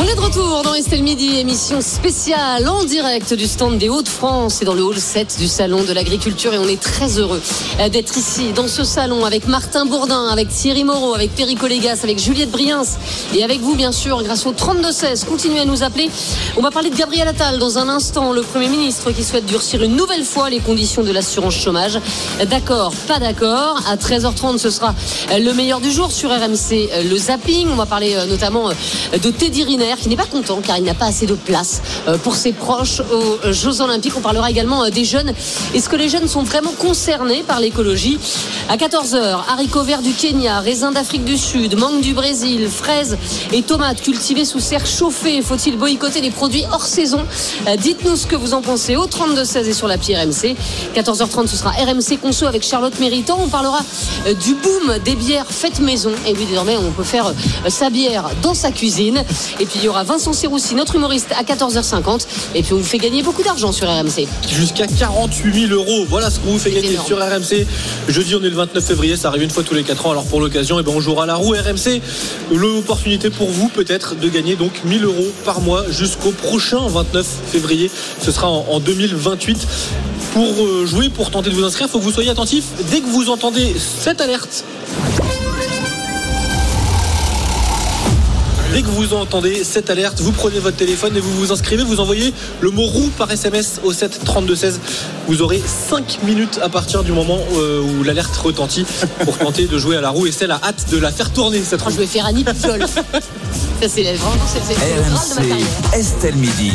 On est de retour dans Estelle Midi, émission spéciale en direct du stand des Hauts-de-France et dans le hall 7 du Salon de l'Agriculture. Et on est très heureux euh, d'être ici dans ce salon avec Martin Bourdin, avec Thierry Moreau, avec Perico Légas, avec Juliette Briens et avec vous, bien sûr, grâce au 32-16. Continuez à nous appeler. On va parler de Gabriel Attal dans un instant, le Premier ministre qui souhaite durcir une nouvelle fois les conditions de l'assurance chômage. D'accord, pas d'accord. À 13h30, ce sera le meilleur du jour sur RMC, le zapping. On va parler euh, notamment euh, de Teddy Riner qui n'est pas content car il n'a pas assez de place euh, pour ses proches aux Jeux Olympiques. On parlera également euh, des jeunes. Est-ce que les jeunes sont vraiment concernés par l'écologie? À 14h, haricots verts du Kenya, raisins d'Afrique du Sud, mangue du Brésil, fraises et tomates cultivées sous serre chauffée. Faut-il boycotter les produits hors saison? Euh, Dites-nous ce que vous en pensez au 32-16 et sur l'appli RMC. 14h30, ce sera RMC Conso avec Charlotte Méritant. On parlera euh, du boom des bières faites maison. Et oui, désormais, on peut faire euh, sa bière dans sa cuisine. Et puis, il y aura Vincent Serroussi, notre humoriste, à 14h50. Et puis, on vous fait gagner beaucoup d'argent sur RMC. Jusqu'à 48 000 euros. Voilà ce qu'on vous fait gagner énorme. sur RMC. Jeudi, on est le 29 février. Ça arrive une fois tous les 4 ans. Alors pour l'occasion, eh ben, on jouera à la roue RMC. L'opportunité pour vous, peut-être, de gagner donc 1000 euros par mois jusqu'au prochain 29 février. Ce sera en, en 2028. Pour euh, jouer, pour tenter de vous inscrire, il faut que vous soyez attentif. Dès que vous entendez cette alerte, Dès que vous entendez cette alerte, vous prenez votre téléphone et vous vous inscrivez, vous envoyez le mot roue par SMS au 7 32 16. Vous aurez 5 minutes à partir du moment euh, où l'alerte retentit pour tenter de jouer à la roue et celle a hâte de la faire tourner cette roue. je vais faire Annie Pujol. Ça, c'est vraiment c'est- le de ma RMC, carrière. Estelle Midi.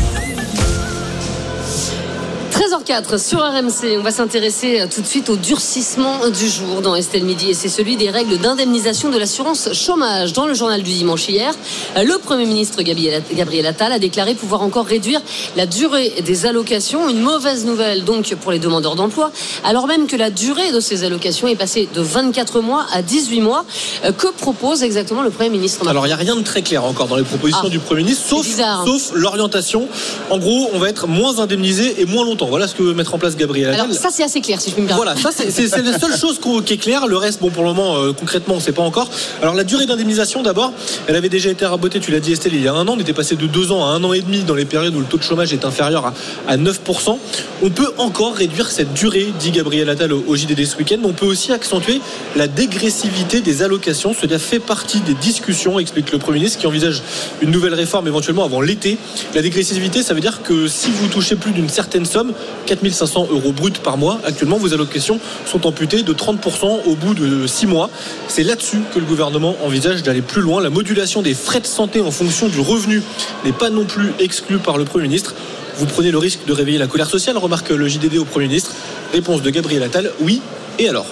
13h04 sur RMC, on va s'intéresser euh, tout de suite au durcissement du jour dans Estelle Midi et c'est celui des règles d'indemnisation de l'assurance chômage. Dans le journal du dimanche hier, euh, le Premier ministre Gabriel Attal a déclaré pouvoir encore réduire la durée des allocations. Une mauvaise nouvelle donc pour les demandeurs d'emploi, alors même que la durée de ces allocations est passée de 24 mois à 18 mois. Euh, Que propose exactement le Premier ministre Alors il n'y a rien de très clair encore dans les propositions Ah. du Premier ministre, sauf, bizarre, hein. sauf l'orientation. En gros, on va être moins indemnisé et moins longtemps. Voilà ce que veut mettre en place Gabriel Attal. Alors ça c'est assez clair si je puis me permettre. Voilà, ça c'est- la seule chose qui est claire. Le reste, bon, pour le moment, euh, concrètement, on ne sait pas encore. Alors la durée d'indemnisation, d'abord, elle avait déjà été rabotée, tu l'as dit Estelle, il y a un an. On était passé de deux ans à un an et demi dans les périodes où le taux de chômage est inférieur à, à 9%. On peut encore réduire cette durée, dit Gabriel Attal au, au JDD ce week-end. On peut aussi accentuer la dégressivité des allocations. Cela fait partie des discussions, explique le Premier ministre, qui envisage une nouvelle réforme éventuellement avant l'été. La dégressivité, ça veut dire que si vous touchez plus d'une certaine somme, 4500 euros bruts par mois, actuellement, vos allocations sont amputées de 30% au bout de 6 mois. C'est là-dessus que le gouvernement envisage d'aller plus loin. La modulation des frais de santé en fonction du revenu n'est pas non plus exclue par le Premier ministre. Vous prenez le risque de réveiller la colère sociale, remarque le JDD au Premier ministre. Réponse de Gabriel Attal, oui. Et alors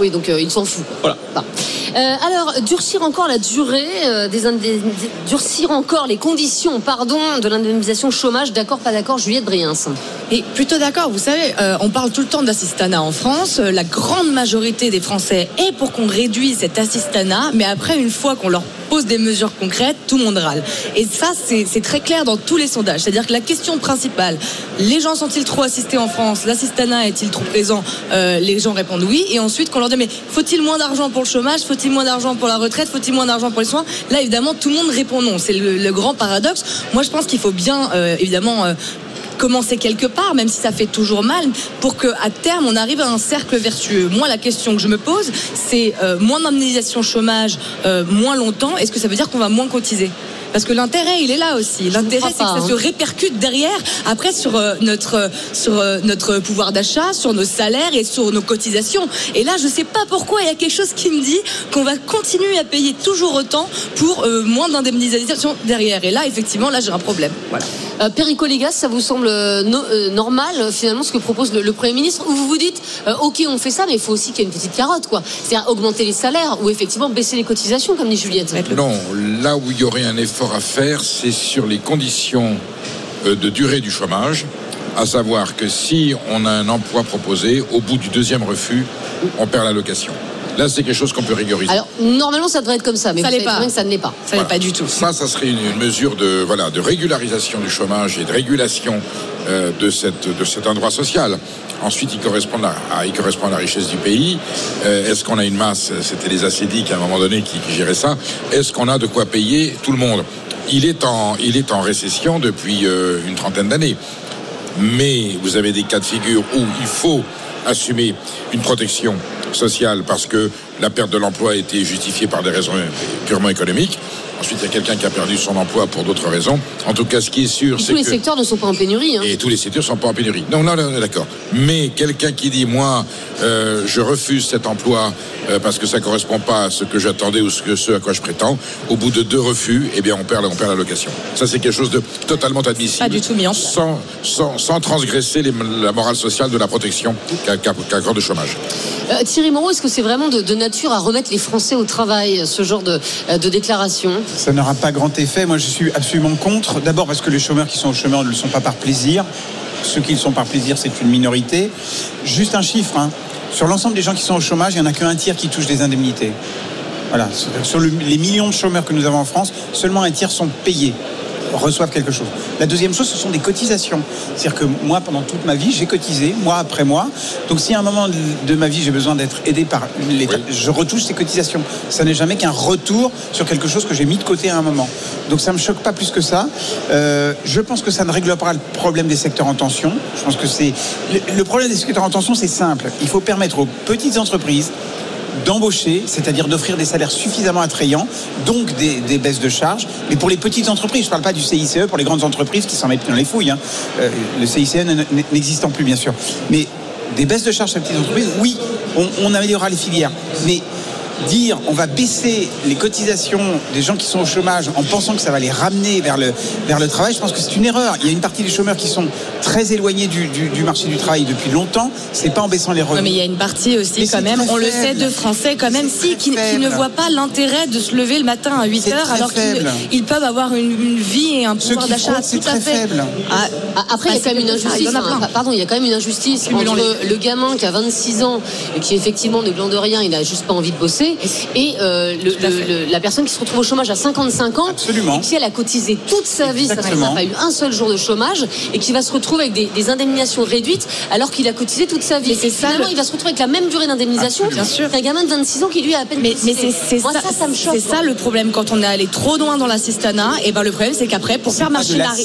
Oui, donc euh, il s'en fout. Voilà. Euh, alors, durcir encore la durée euh, des durcir encore les conditions, pardon, de l'indemnisation chômage. D'accord, pas d'accord, Juliette Briens. Et plutôt d'accord, vous savez, euh, on parle tout le temps d'assistanat en France. La grande majorité des Français est pour qu'on réduise cet assistanat, mais après, une fois qu'on leur pose des mesures concrètes, tout le monde râle. Et ça, c'est très clair dans tous les sondages. C'est-à-dire que la question principale, les gens sont-ils trop assistés en France? L'assistanat est-il trop présent? Euh, Les gens répondent oui. Et ensuite, qu'on mais faut-il moins d'argent pour le chômage Faut-il moins d'argent pour la retraite Faut-il moins d'argent pour les soins? Là, évidemment, tout le monde répond non. C'est le, grand paradoxe. Moi, je pense qu'il faut bien, euh, évidemment, euh, commencer quelque part, même si ça fait toujours mal, pour que à terme on arrive à un cercle vertueux. Moi, la question que je me pose, c'est euh, moins d'indemnisation chômage, moins longtemps. Est-ce que ça veut dire qu'on va moins cotiser? Parce que l'intérêt, il est là aussi. L'intérêt, c'est que ça hein. se répercute derrière, après, sur euh, notre, sur euh, notre pouvoir d'achat, sur nos salaires et sur nos cotisations. Et là, je sais pas pourquoi, il y a quelque chose qui me dit qu'on va continuer à payer toujours autant pour euh, moins d'indemnisation derrière. Et là, effectivement, là, j'ai un problème. Voilà. Euh, Perico Légas, ça vous semble euh, no- euh, normal euh, finalement ce que propose le, le Premier ministre? Ou vous vous dites, euh, ok, on fait ça, mais il faut aussi qu'il y ait une petite carotte, quoi. C'est-à-dire augmenter les salaires ou effectivement baisser les cotisations, comme dit Juliette. Non, là où il y aurait un effort à faire, c'est sur les conditions euh, de durée du chômage, à savoir que si on a un emploi proposé, au bout du deuxième refus, on perd l'allocation. Là, c'est quelque chose qu'on peut rigoriser. Alors, normalement, ça devrait être comme ça, mais Ça vous pas. bien que ça ne l'est pas. Ça n'est pas du tout. Ça, ça serait une, une mesure de, voilà, de régularisation du chômage et de régulation euh, de, cette, de cet endroit social. Ensuite, il correspond à, à- il correspond à la richesse du pays. Euh, Est-ce qu'on a une masse? C'était les acédiques à un moment donné qui, qui géraient ça. Est-ce qu'on a de quoi payer tout le monde? Il est, en, il est en récession depuis euh, une trentaine d'années. Mais vous avez des cas de figure où il faut assumer une protection sociale parce que la perte de l'emploi a été justifiée par des raisons purement économiques. Ensuite, il y a quelqu'un qui a perdu son emploi pour d'autres raisons. En tout cas, ce qui est sûr, c'est tous les que... secteurs ne sont pas en pénurie. hein. Et tous les secteurs sont pas en pénurie. Non, non, non, d'accord. Mais quelqu'un qui dit, moi, euh, je refuse cet emploi euh, parce que ça correspond pas à ce que j'attendais ou ce, que, ce à quoi je prétends, au bout de deux refus, eh bien, on perd, on perd la location. Ça, c'est quelque chose de totalement admissible. Pas du tout mis en place. Sans, sans, sans transgresser les- la morale sociale de la protection qu'a qu'a- qu'accorde le chômage. Euh, Thierry Moreau, est-ce que c'est vraiment de, de nature à remettre les Français au travail, ce genre de, de déclaration? Ça n'aura pas grand effet. Moi, je suis absolument contre. D'abord parce que les chômeurs qui sont au chômeur ne le sont pas par plaisir. Ceux qui le sont par plaisir, c'est une minorité. Juste un chiffre. hein. Sur l'ensemble des gens qui sont au chômage, il n'y en a qu'un tiers qui touche des indemnités. Voilà. Sur le- les millions de chômeurs que nous avons en France, seulement un tiers sont payés reçoivent quelque chose. La deuxième chose, ce sont des cotisations. C'est-à-dire que moi, pendant toute ma vie, j'ai cotisé, mois après mois. Donc, si à un moment de- ma vie, j'ai besoin d'être aidé par l'État, je retouche ces cotisations. Ça n'est jamais qu'un retour sur quelque chose que j'ai mis de côté à un moment. Donc, ça me choque pas plus que ça. Euh, je pense que ça ne réglera pas le problème des secteurs en tension. Je pense que c'est le problème des secteurs en tension, c'est simple. Il faut permettre aux petites entreprises d'embaucher, c'est-à-dire d'offrir des salaires suffisamment attrayants, donc des, baisses de charges. Mais pour les petites entreprises, je ne parle pas du CICE, pour les grandes entreprises qui s'en mettent dans les fouilles. hein. Euh, le CICE n'existant plus, bien sûr. Mais des baisses de charges sur les petites entreprises, oui, on, on améliorera les filières. Mais dire on va baisser les cotisations des gens qui sont au chômage en pensant que ça va les ramener vers le, vers le travail, je pense que c'est une erreur. Il y a une partie des chômeurs qui sont très éloignés du, du- du marché du travail depuis longtemps. C'est pas en baissant les revenus. mais il y a une partie aussi Mais quand même, on le sait, de Français quand même, si, qui, ne voient pas l'intérêt de se lever le matin à 8 C'est heures alors qu'ils peuvent avoir une, une vie et un pouvoir d'achat tout à très fait. faible. Ah, Ah, Après, il y a quand même une injustice. il a hein. Pardon, il y a quand même une injustice entre le gamin qui a 26 ans et qui effectivement ne glande rien, il n'a juste pas envie de bosser, et euh, le- le- la personne qui se retrouve au chômage à 55 ans, Absolument. et qui elle a cotisé toute sa vie, ça n'a pas eu un seul jour de chômage, et qui va se retrouver avec des, des indemnisations réduites alors qu'il a cotisé toute sa vie. Et ça, Finalement, le- il va se retrouver avec la même durée d'indemnisation Bien sûr. qu'un gamin de 26 ans qui lui a à peine Mais, c'est ça, ça, ça me choque. c'est ça le problème quand on est allé trop loin dans l'assistanat. Et ben le problème c'est qu'après pour faire pas marche de en arrière,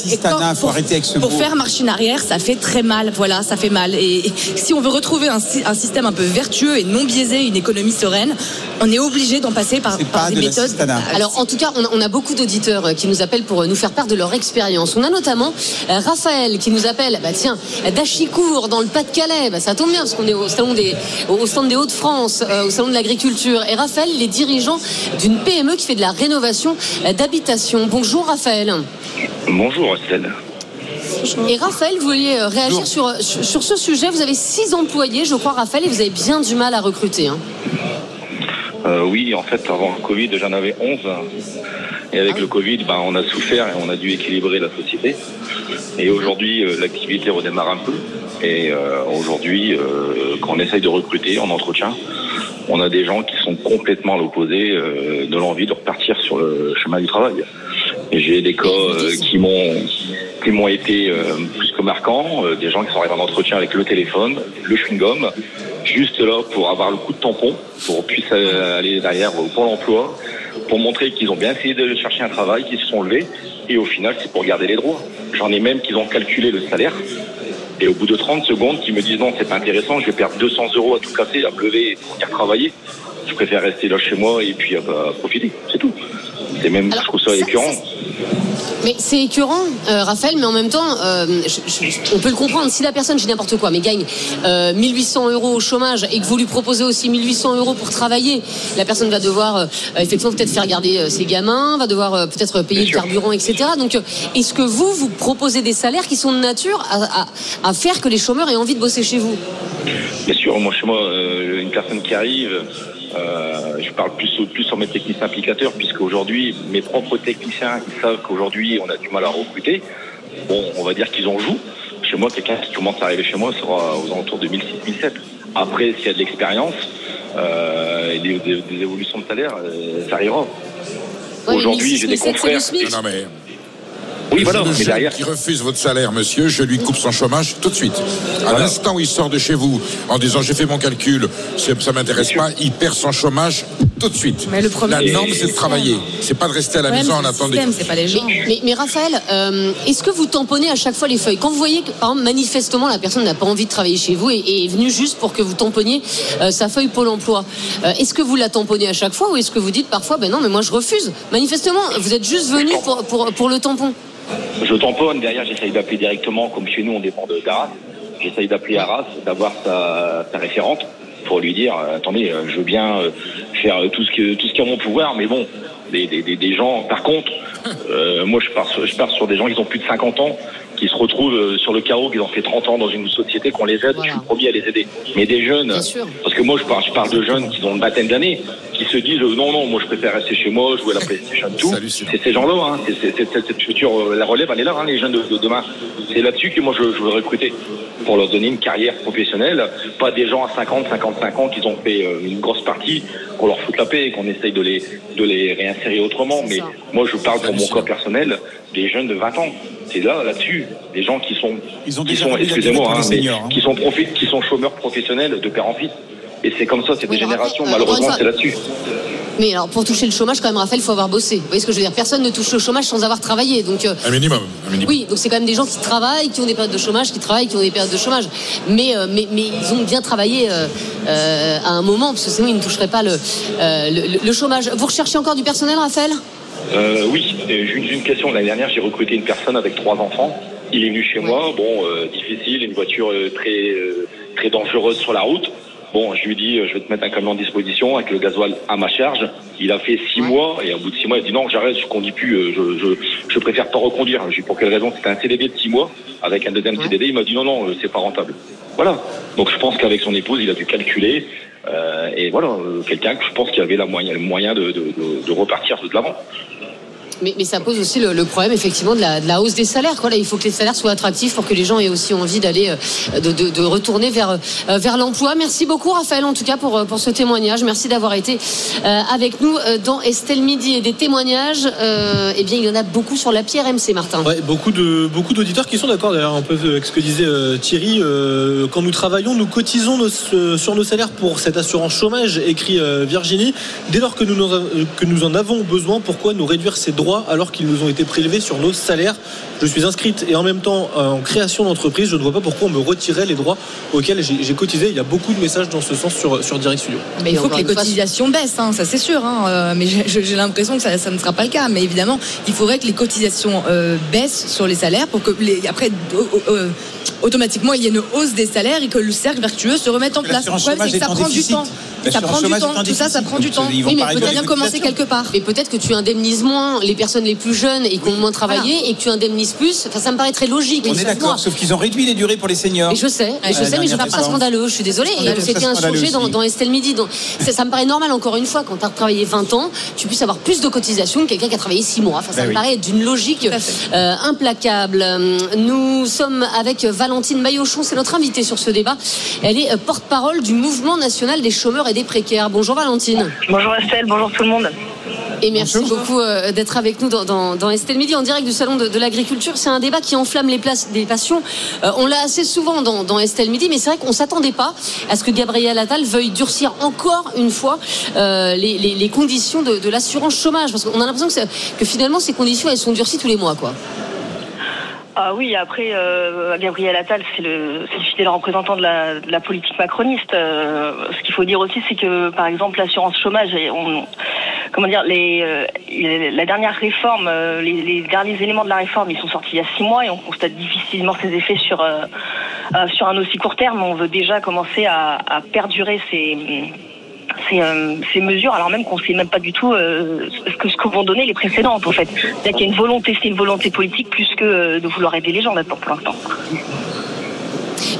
pour faire arrière, ça fait très mal. Voilà, ça fait mal. Et, et si on veut retrouver un système un peu vertueux et non biaisé, une économie sereine, on est obligé d'en passer par, C'est par pas des de méthodes. Alors, en tout cas, on a, on a beaucoup d'auditeurs euh, qui nous appellent pour euh, nous faire part de leur expérience. On a notamment euh, Raphaël qui nous appelle, bah tiens, d'Achicourt, dans le Pas-de-Calais. Bah, ça tombe bien parce qu'on est au salon des, au au stand des Hauts-de-France, euh, au salon de l'agriculture. Et Raphaël, il est dirigeant d'une PME qui fait de la rénovation d'habitation. Bonjour Raphaël. Bonjour Estelle. Et Raphaël, vous vouliez réagir sur, sur, sur ce sujet. Vous avez six employés, je crois, Raphaël, et vous avez bien du mal à recruter. hein. Euh, oui, en fait, avant le Covid, j'en avais 11. Et avec le Covid, ben, on a souffert et on a dû équilibrer la société. Et aujourd'hui, euh, l'activité redémarre un peu. Et euh, aujourd'hui, euh, quand on essaye de recruter en entretien, on a des gens qui sont complètement à l'opposé euh, de l'envie de repartir sur le chemin du travail. Et j'ai des cas euh, qui m'ont qui m'ont été euh, plus que marquants, euh, des gens qui sont arrivés en entretien avec le téléphone, le chewing-gum, juste là pour avoir le coup de tampon, pour puisse euh, aller derrière au Pôle emploi, pour montrer qu'ils ont bien essayé de chercher un travail, qu'ils se sont levés, et au final c'est pour garder les droits. J'en ai même qui ont calculé le salaire, et au bout de 30 secondes, qui me disent non, c'est pas intéressant, je vais perdre 200 euros à tout casser, à me lever pour venir travailler. Je préfère rester là chez moi et puis euh, bah, profiter, c'est tout. C'est même, Alors, je trouve ça ça- écœurant. Mais c'est écœurant, euh, Raphaël, mais en même temps, euh, je- je- on peut le comprendre. Si la personne, je dis n'importe quoi, mais gagne euh, 1800 euros au chômage et que vous lui proposez aussi 1800 euros pour travailler, la personne va devoir euh, effectivement peut-être faire garder ses gamins, va devoir peut-être payer le carburant, etc. Donc, est-ce que vous, vous proposez des salaires qui sont de nature à, à- à faire que les chômeurs aient envie de bosser chez vous? Bien sûr, moi chez moi, une personne qui arrive, je parle plus, plus sur mes techniciens applicateurs, puisque aujourd'hui, mes propres techniciens, ils savent qu'aujourd'hui, on a du mal à recruter. Bon, on va dire qu'ils en jouent. Chez moi, quelqu'un qui commence à arriver chez moi sera aux alentours de 1006-1007. Après, s'il y a de l'expérience, euh, et des, des- des évolutions de salaire, euh, ça arrivera. Ouais, Aujourd'hui, 1600, j'ai des 1700, c'est le confrères. Non, mais Oui, voilà, mais derrière, qui refuse votre salaire, monsieur, je lui coupe son chômage tout de suite. À Voilà. l'instant où il sort de chez vous en disant j'ai fait mon calcul, ça m'intéresse Bien pas, il perd son chômage tout de suite. Mais le problème, la norme, c'est de travailler. C'est pas de rester à la maison en attendant. c'est pas les gens. Mais, mais Raphaël, euh, est-ce que vous tamponnez à chaque fois les feuilles? Quand vous voyez que, par exemple, manifestement, la personne n'a pas envie de travailler chez vous et, et est venue juste pour que vous tamponniez euh, sa feuille Pôle emploi, euh, est-ce que vous la tamponnez à chaque fois ou est-ce que vous dites parfois, ben non, mais moi je refuse? Manifestement, vous êtes juste venu pour, pour, pour le tampon. je tamponne, derrière j'essaye d'appeler directement, comme chez nous on dépend de d'Arras, j'essaye d'appeler Arras, d'avoir sa, sa référente pour lui dire, euh, attendez, euh, je veux bien euh, faire tout ce que tout ce qui est en mon pouvoir, mais bon, des gens, par contre, euh, moi je pars, sur, je pars sur des gens qui ont plus de 50 ans, qui se retrouvent euh, sur le carreau, qui ont fait 30 ans dans une société, qu'on les aide, Voilà. je suis le premier à les aider. Mais des jeunes, parce que moi je parle, je parle de jeunes qui ont une vingtaine d'années, qui se disent euh, non, non, moi je préfère rester chez moi, jouer à la PlayStation, tout. C'est ces gens-là, hein. c'est, cette future, la relève, elle est là, hein, les jeunes de, de demain. C'est là-dessus que moi je, je veux recruter pour leur donner une carrière professionnelle, pas des gens à 50, 55 ans qui ont fait euh, une grosse partie, qu'on leur foute la paix et qu'on essaye de les, de les réinsérer autrement. Mais ça. moi je parle pour mon cas personnel des jeunes de 20 ans. C'est là, là-dessus, des gens qui sont, Ils ont qui sont, excusez-moi, hein, hein. qui sont profi- qui sont chômeurs professionnels de père en fils. Et c'est comme ça, c'est Oui, des générations, euh, malheureusement, c'est là-dessus. Mais alors, pour toucher le chômage, quand même, Raphaël, il faut avoir bossé. Vous voyez ce que je veux dire? Personne ne touche le chômage sans avoir travaillé. Donc, euh, Un minimum. Un minimum. Oui, donc c'est quand même des gens qui travaillent, qui ont des périodes de chômage, qui travaillent, qui ont des périodes de chômage. Mais, euh, mais, mais ils ont bien travaillé euh, euh, à un moment, parce que sinon ils ne toucheraient pas le, euh, le, le chômage. Vous recherchez encore du personnel, Raphaël? Euh, oui, j'ai une, question. L'année dernière, j'ai recruté une personne avec trois enfants. Il est venu chez Ouais. moi. Bon, euh, difficile, une voiture très très dangereuse sur la route. Bon, je lui ai dit, euh, je vais te mettre un camion en disposition avec le gasoil à ma charge. Il a fait six Ouais. mois et au bout de six mois, il a dit non, j'arrête, je conduis plus, euh, je, je, je préfère pas reconduire. J'ai dit pour quelle raison? C'était un CDD de six mois avec un deuxième Ouais. CDD. Il m'a dit non, non, euh, c'est pas rentable. Voilà. Donc je pense qu'avec son épouse, il a dû calculer. euh, et voilà, quelqu'un que je pense qu'il avait la moyen, le moyen de, de, de, de repartir de l'avant. Mais, ça pose aussi le, problème, effectivement, de la, hausse des salaires. Il faut que les salaires soient attractifs pour que les gens aient aussi envie d'aller, euh, de, retourner vers, euh, vers l'emploi. Merci beaucoup, Raphaël, en tout cas, pour, euh, ce témoignage. Merci d'avoir été avec nous dans Estelle Midi et des témoignages. Eh bien, il y en a beaucoup sur l'appli RMC, Martin. Ouais, beaucoup beaucoup d'auditeurs qui sont d'accord d'ailleurs un peu avec ce que disait Thierry. quand nous travaillons, nous cotisons sur nos salaires pour cette assurance chômage, écrit Virginie. Dès lors que nous en avons besoin, pourquoi nous réduire ces droits alors qu'ils nous ont été prélevés sur nos salaires Je suis inscrite et en même temps euh, en création d'entreprise. Je ne vois pas pourquoi on me retirait les droits auxquels j'ai cotisé. Il y a beaucoup de messages dans ce sens sur, sur Direct Studio. Mais il faut que les cotisations baissent, hein, ça c'est sûr. hein, euh, mais j'ai l'impression que ça, ça ne sera pas le cas. Mais évidemment, il faudrait que les cotisations euh, baissent sur les salaires pour que les, après euh, automatiquement il y ait une hausse des salaires et que le cercle vertueux se remette en place. Le L'assurance problème c'est que ça prend du temps. Ça prend du temps. Tout ça, ça prend du temps. Oui, mais peut-être bien commencer quelque part. Mais peut-être que tu indemnises moins les personnes les plus jeunes et qui ont moins travaillé et que tu indemnises plus. Enfin, ça me paraît très logique. On est d'accord, sauf qu'ils ont réduit les durées pour les seniors. Mais je sais, je sais, mais je trouve pas réforme. scandaleux. Je suis désolée. C'était un sujet dans, Estelle Midi. Ça, ça me paraît normal, encore une fois, quand tu as travaillé 20 ans, tu puisses avoir plus de cotisations que quelqu'un qui a travaillé 6 mois. Enfin, ça Ben me paraît d'une logique euh, implacable. Nous sommes avec Valentine Maillochon, c'est notre invitée sur ce débat. Elle est euh, porte-parole du Mouvement national des chômeurs et des précaires. Bonjour Valentine. Bonjour Estelle, bonjour tout le monde. Et merci beaucoup euh, d'être avec nous dans, dans, dans Estelle Midi en direct du Salon de, de l'Agriculture. C'est un débat qui enflamme les, places, les passions. Euh, on l'a assez souvent dans, dans Estelle Midi, mais c'est vrai qu'on ne s'attendait pas à ce que Gabriel Attal veuille durcir encore une fois euh, les, les- les conditions de, de l'assurance chômage. Parce qu'on a l'impression que, que finalement, ces conditions, elles sont durcies tous les mois. Quoi. Ah oui, après, euh, Gabriel Attal, c'est le, le fidèle représentant de la, de la politique macroniste. Euh, ce qu'il faut dire aussi, c'est que, par exemple, l'assurance chômage, on, comment dire, les, euh, la dernière réforme, euh, les, les derniers éléments de la réforme, ils sont sortis il y a six mois et on constate difficilement ses effets sur, euh, euh, sur un aussi court terme. On veut déjà commencer à, à perdurer ces ces, euh, ces mesures, alors même qu'on ne sait même pas du tout euh, ce que vont donner les précédentes, en fait. Qu'il y a une volonté, c'est une volonté politique plus que euh, de vouloir aider les gens là-dedans pour l'instant.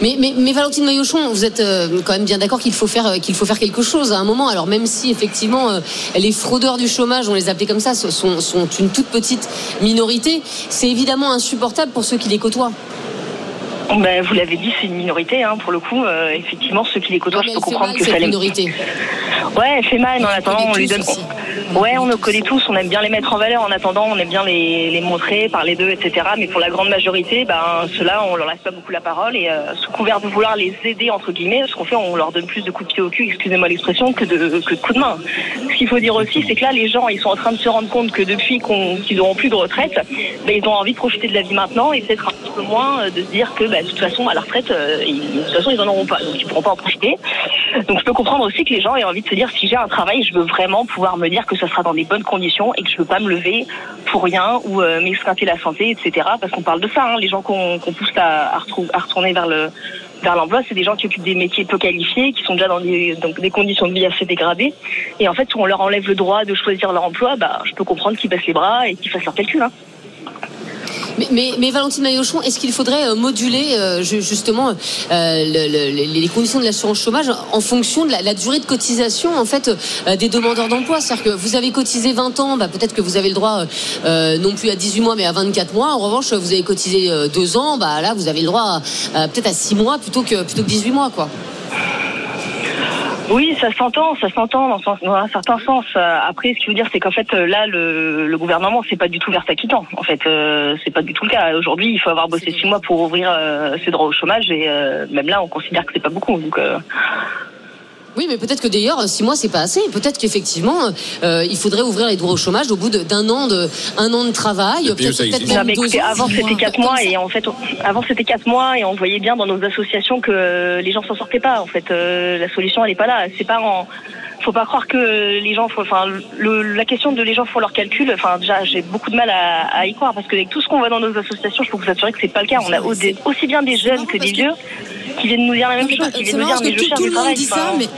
Mais, mais, Valentine Maillochon, vous êtes quand même bien d'accord qu'il faut faire qu'il faut faire quelque chose à un moment. Alors même si effectivement les fraudeurs du chômage, on les appelait comme ça, sont une toute petite minorité, c'est évidemment insupportable pour ceux qui les côtoient. Ben, vous l'avez dit, c'est une minorité, hein, pour le coup. Euh, effectivement, ceux qui les côtoient, Ouais, je peux comprendre mal, que ça les. minorité. Ouais, elle fait mal, mais en attendant, on lui donne. aussi. Ouais, on nous connaît tous, on aime bien les mettre en valeur. En attendant, on aime bien les, les montrer, parler d'eux, etc. Mais pour la grande majorité, ben, ceux-là, on leur laisse pas beaucoup la parole. Et euh, sous couvert de vouloir les aider, entre guillemets, ce qu'on fait, on leur donne plus de coups de pied au cul, excusez-moi l'expression, que de, que de coups de main. Ce qu'il faut dire aussi, c'est que là, les gens, ils sont en train de se rendre compte que depuis qu'ils n'auront plus de retraite, ben, ils ont envie de profiter de la vie maintenant et peut-être un petit peu moins euh, de se dire que, ben, de toute façon, à la retraite, euh, ils- de toute façon, ils en auront pas. Donc, ils pourront pas en profiter. Donc, je peux comprendre aussi que les gens aient envie de se dire, si j'ai un travail, je veux vraiment pouvoir me dire que ça sera dans des bonnes conditions et que je veux pas me lever pour rien ou euh, m'excrater la santé, etc. Parce qu'on parle de ça, hein, les gens qu'on pousse à, retourner vers le vers l'emploi, c'est des gens qui occupent des métiers peu qualifiés, qui sont déjà dans des, conditions de vie assez dégradées. Et en fait, si on leur enlève le droit de choisir leur emploi, bah, je peux comprendre qu'ils baissent les bras et qu'ils fassent leur calcul. Hein. Mais, Valentine Maillochon, est-ce qu'il faudrait euh, moduler euh, ju- justement euh, le- le- les- conditions de l'assurance chômage en fonction de la, durée de cotisation en fait des demandeurs d'emploi? C'est-à-dire que vous avez cotisé 20 ans, bah, peut-être que vous avez le droit non plus à 18 mois mais à 24 mois. En revanche, vous avez cotisé 2 ans, bah là vous avez le droit peut-être à 6 mois plutôt que plutôt que 18 mois quoi. Oui, ça s'entend, ça s'entend dans, un certain sens. Euh, Après, ce qu'il veut dire, c'est qu'en fait, euh, là, le, le gouvernement, c'est pas du tout vers s'acquittant. En fait, euh, c'est pas du tout le cas. Aujourd'hui, il faut avoir bossé six mois pour ouvrir euh, ses droits au chômage, et euh, même là, on considère que c'est pas beaucoup. Donc, euh, Oui, mais peut-être que d'ailleurs, six mois, c'est pas assez. Peut-être qu'effectivement, euh, il faudrait ouvrir les droits au chômage au bout d'un an de un an de travail. Peut-être Non, mais écoutez, ans, avant c'était quatre mois ça. et en fait avant c'était quatre mois et on voyait bien dans nos associations que euh, les gens s'en sortaient pas en fait Euh, la solution elle est pas là c'est pas en faut pas croire que les gens font enfin le, la question de les gens font leurs calculs enfin déjà j'ai beaucoup de mal à, à y croire parce que avec tout ce qu'on voit dans nos associations je peux vous assurer que c'est pas le cas on a aussi bien des jeunes que des vieux qui viennent nous dire la même chose qui viennent nous dire mais que je tout, cherche tout du le monde travail dit ça, Enfin, mais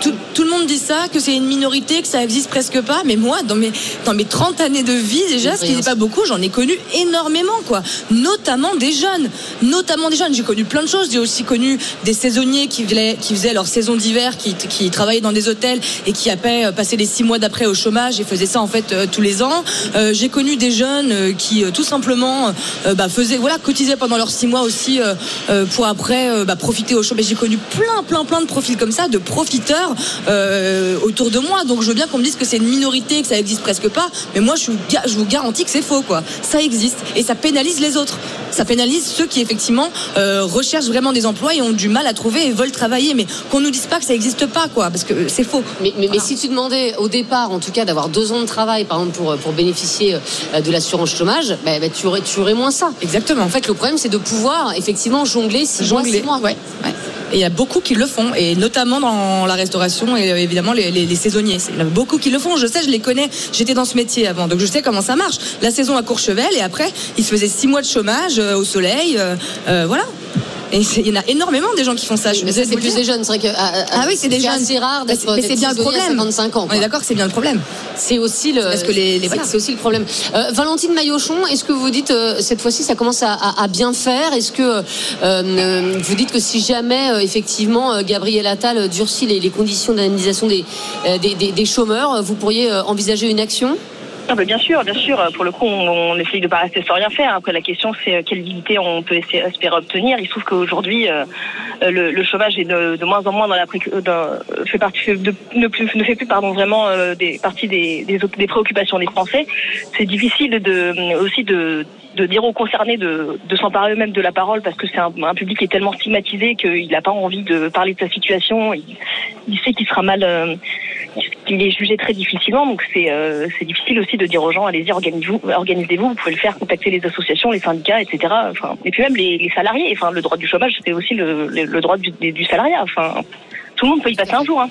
tout, tout le monde dit ça, que c'est une minorité, que ça existe presque pas. Mais moi, dans mes, dans mes 30 années de vie, déjà, ce qui n'est pas beaucoup, j'en ai connu énormément, quoi. Notamment des jeunes. Notamment des jeunes. J'ai connu plein de choses. J'ai aussi connu des saisonniers qui faisaient, qui faisaient leur saison d'hiver, qui, qui travaillaient dans des hôtels et qui après euh, passaient les six mois d'après au chômage et faisaient ça, en fait, euh, tous les ans. Euh, J'ai connu des jeunes qui, tout simplement, euh, bah, faisaient, voilà, cotisaient pendant leurs six mois aussi euh, pour après bah, profiter au chômage. J'ai connu plein, plein, plein de profils comme ça, de profiteurs euh, autour de moi. Donc je veux bien qu'on me dise que c'est une minorité, que ça existe presque pas, mais moi je, vous garantis que c'est faux, quoi. Ça existe et ça pénalise les autres. Ça pénalise ceux qui effectivement euh, recherchent vraiment des emplois et ont du mal à trouver et veulent travailler, mais qu'on nous dise pas que ça existe pas, quoi, parce que c'est faux. Mais, mais, mais si tu demandais au départ, en tout cas, d'avoir deux ans de travail, par exemple, pour, pour bénéficier euh, de l'assurance chômage, bah, bah, tu, aurais, tu aurais moins ça. Exactement. En fait, le problème, c'est de pouvoir effectivement jongler six mois, Jongler, six mois. ouais, ouais. Et il y a beaucoup qui le font, et notamment dans la et euh, évidemment les, saisonniers. Il y en a beaucoup qui le font. Je sais, je les connais. J'étais dans ce métier avant, donc je sais comment ça marche. La saison à Courchevel et après, ils se faisaient six mois de chômage euh, au soleil, euh, voilà. Et c'est- il y en a énormément des gens qui font ça. Mais c'est plus des jeunes. C'est vrai que à- à- Ah oui, c'est des jeunes. assez rare d'être. c'est- mais c'est bien le problème. 55 ans. On est d'accord, c'est bien le problème. C'est aussi le. Parce que les- les- c'est- voilà. c'est aussi le problème. Euh, Valentine Maillochon, est-ce que vous dites euh, cette fois-ci ça commence à, à- à bien faire? Est-ce que euh, euh, vous dites que si jamais euh, effectivement euh, Gabriel Attal durcit les, les conditions d'indemnisation des, euh, des, des- des chômeurs, vous pourriez envisager une action? Ah bah bien sûr, bien sûr. Pour le coup, on, essaye de pas rester sans rien faire. Après, la question, c'est euh, quelle dignité on peut espérer obtenir. Il se trouve qu'aujourd'hui, euh, euh, le, chômage est de, moins en moins dans la fait partie ne, plus, ne fait plus pardon vraiment partie des, des, préoccupations des Français. C'est difficile de aussi de dire aux concernés de, de s'emparer eux-mêmes de la parole parce que c'est un, public qui est tellement stigmatisé qu'il n'a pas envie de parler de sa situation. Il, sait qu'il sera mal, qu'il est jugé très difficilement. Donc c'est euh, difficile aussi de dire aux gens allez-y organisez-vous, organisez-vous. Vous pouvez le faire, contacter les associations, les syndicats, etc. Enfin, et puis même les, les salariés. Enfin, le droit du chômage c'est aussi le, le, le droit du, du salariat. Enfin, tout le monde peut y passer un jour. Hein.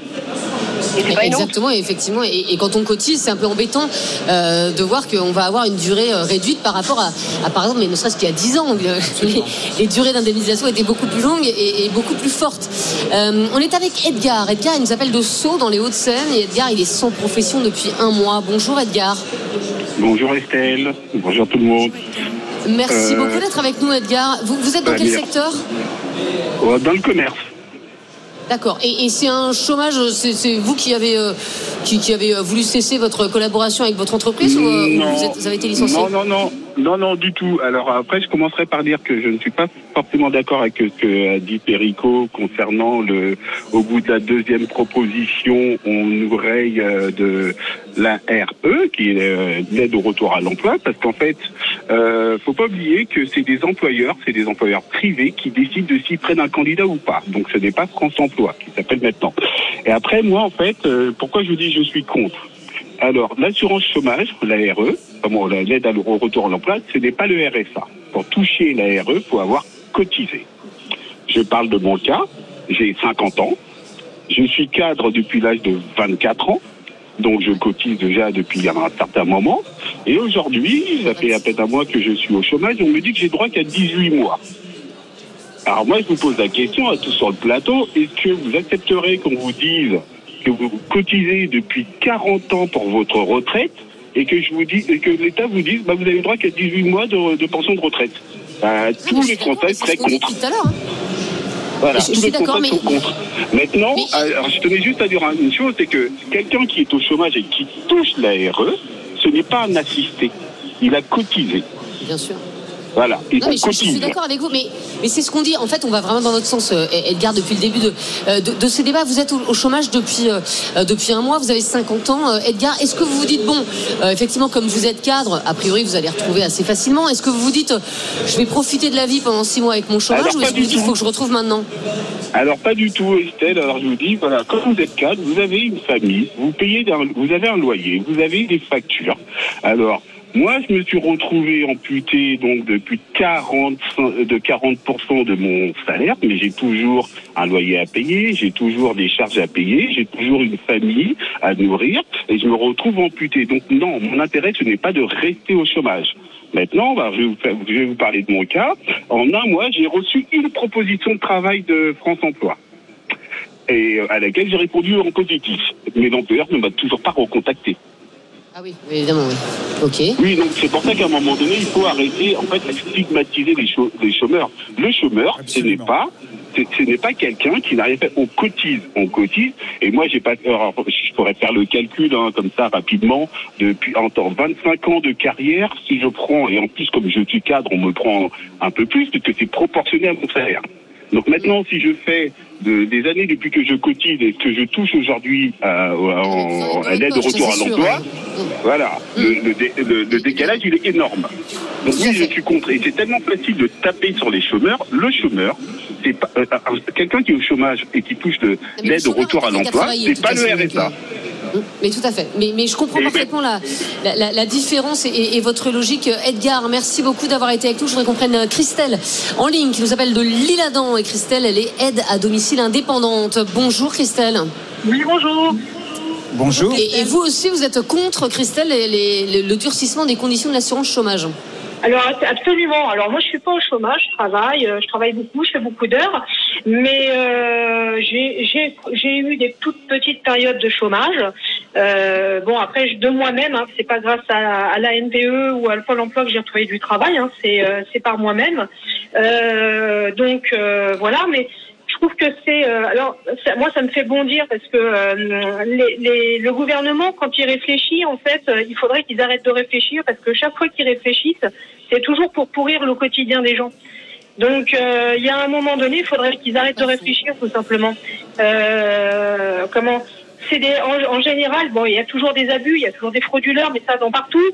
Et pas. Exactement, et effectivement. Et, et quand on cotise, c'est un peu embêtant euh, de voir qu'on va avoir une durée euh, réduite par rapport à, à, par exemple, mais ne serait-ce qu'il y a 10 ans, les, les durées d'indemnisation étaient beaucoup plus longues et, et beaucoup plus fortes. Euh, on est avec Edgar. Edgar, il nous appelle de Sceaux, dans les Hauts-de-Seine. Et Edgar, il est sans profession depuis un mois. Bonjour Edgar. Bonjour Estelle, bonjour tout le monde. Merci Euh, beaucoup d'être avec nous, Edgar. Vous, vous êtes dans bah, quel secteur? Dans le commerce. D'accord. Et, et c'est un chômage, c'est vous qui avez, euh, qui, qui avez euh, voulu cesser votre collaboration avec votre entreprise ou euh, ou vous, êtes- vous avez été licencié non, non, non, Non, non, du tout. Alors après, je commencerai par dire que je ne suis pas forcément d'accord avec ce que a dit Perico concernant le, au bout de la deuxième proposition, on nous raye euh, de la RE, qui est euh, l'aide au retour à l'emploi, parce qu'en fait, euh, faut pas oublier que c'est des employeurs, c'est des employeurs privés qui décident de s'y prennent un candidat ou pas. Donc ce n'est pas France Emploi qui s'appelle maintenant. Et après, moi, en fait, euh, pourquoi je vous dis je suis contre? Alors, l'assurance chômage, la RE, comment la- l'aide au retour à l'emploi, ce n'est pas le RSA. Pour toucher la RE, il faut avoir cotisé. Je parle de mon cas, j'ai 50 ans, je suis cadre depuis l'âge de 24 ans, donc je cotise déjà depuis un certain moment. Et aujourd'hui, ça fait à peine un mois que je suis au chômage, on me dit que j'ai droit qu'à 18 mois. Alors moi, je vous pose la question à tous sur le plateau, est-ce que vous accepterez qu'on vous dise que vous cotisez depuis 40 ans pour votre retraite et que je vous dis et que l'État vous dise bah, vous avez droit qu'à 18 mois de, de pension de retraite Bah, Tous les Français seraient contre. tout à l'heure. hein. Voilà, Je- tous les Français mais- sont contre. Maintenant, alors, je tenais juste à dire une chose, c'est que quelqu'un qui est au chômage et qui touche la RE, ce n'est pas un assisté. Il a cotisé. Bien sûr. Voilà. Et Non, on mais je, je suis d'accord avec vous, mais, mais c'est ce qu'on dit. En fait, on va vraiment dans notre sens, euh, Edgar, depuis le début de, euh, de, de ce débat. Vous êtes au, au chômage depuis, euh, depuis un mois, vous avez 50 ans. Edgar, est-ce que vous vous dites, bon, euh, effectivement, comme vous êtes cadre, a priori, vous allez retrouver assez facilement. Est-ce que vous vous dites, je vais profiter de la vie pendant 6 mois avec mon chômage, Alors, ou est-ce que vous dites, il faut que je retrouve maintenant? Alors pas du tout Estelle, alors je vous dis, voilà, quand vous êtes cadre, vous avez une famille, vous payez, vous avez un loyer, vous avez des factures. Alors, moi je me suis retrouvé amputé donc depuis 40, de 40% de mon salaire, mais j'ai toujours un loyer à payer, j'ai toujours des charges à payer, j'ai toujours une famille à nourrir, et je me retrouve amputé. Donc non, mon intérêt ce n'est pas de rester au chômage. Maintenant, bah, je, vais vous je vais vous parler de mon cas. En un mois, j'ai reçu une proposition de travail de France Emploi. Et euh, à laquelle j'ai répondu en positif. Mais l'employeur ne m'a toujours pas recontacté. Ah oui, oui, évidemment, oui. Ok. Oui, donc c'est pour ça qu'à un moment donné, il faut arrêter en fait de stigmatiser les, les chômeurs. Le chômeur, ce n'est pas ce ce n'est pas quelqu'un qui n'a rien fait. On cotise, on cotise. Et moi, j'ai pas. alors, je pourrais faire le calcul hein, comme ça rapidement. Depuis en temps 25 ans de carrière, si je prends et en plus comme je suis cadre, on me prend un peu plus parce que c'est proportionné à mon salaire. Donc maintenant, si je fais de- des années depuis que je cotise et que je touche aujourd'hui à, l'aide au retour à l'emploi, hein. voilà, le, le dé- le- le décalage il est énorme. Donc oui, je suis contre. Et c'est tellement facile de taper sur les chômeurs. Le chômeur, c'est pas euh, euh, quelqu'un qui est au chômage et qui touche l'aide au retour à l'emploi, c'est pas le RSA. Mais tout à fait. Mais, mais je comprends Et- parfaitement la, la, la- la différence et, et votre logique. Edgar, merci beaucoup d'avoir été avec nous. Je voudrais qu'on prenne euh, Christelle en ligne qui nous appelle de l'Isle-Adam. Et Christelle, elle est aide à domicile indépendante. Bonjour Christelle. Oui, bonjour. Bonjour. Et, et vous aussi, vous êtes contre, Christelle, les- les- le durcissement des conditions de l'assurance chômage Alors absolument. Alors moi je suis pas au chômage, je travaille, euh, je travaille beaucoup, je fais beaucoup d'heures, mais euh, j'ai eu des toutes petites périodes de chômage. Euh, bon après de moi-même, hein, c'est pas grâce à, à la NPE ou à le Pôle Emploi que j'ai retrouvé du travail, hein, c'est euh, par moi-même. Euh, donc euh, voilà, mais trouve que c'est euh, alors ça- moi ça me fait bondir parce que euh, les, les- le gouvernement quand il réfléchit en fait euh, il faudrait qu'ils arrêtent de réfléchir parce que chaque fois qu'ils réfléchissent c'est toujours pour pourrir le quotidien des gens. Donc euh, il y a un moment donné il faudrait qu'ils arrêtent de réfléchir tout simplement. Euh, comment c'est des, en, général, bon, il y a toujours des abus, il y a toujours des frauduleurs, mais ça dans partout.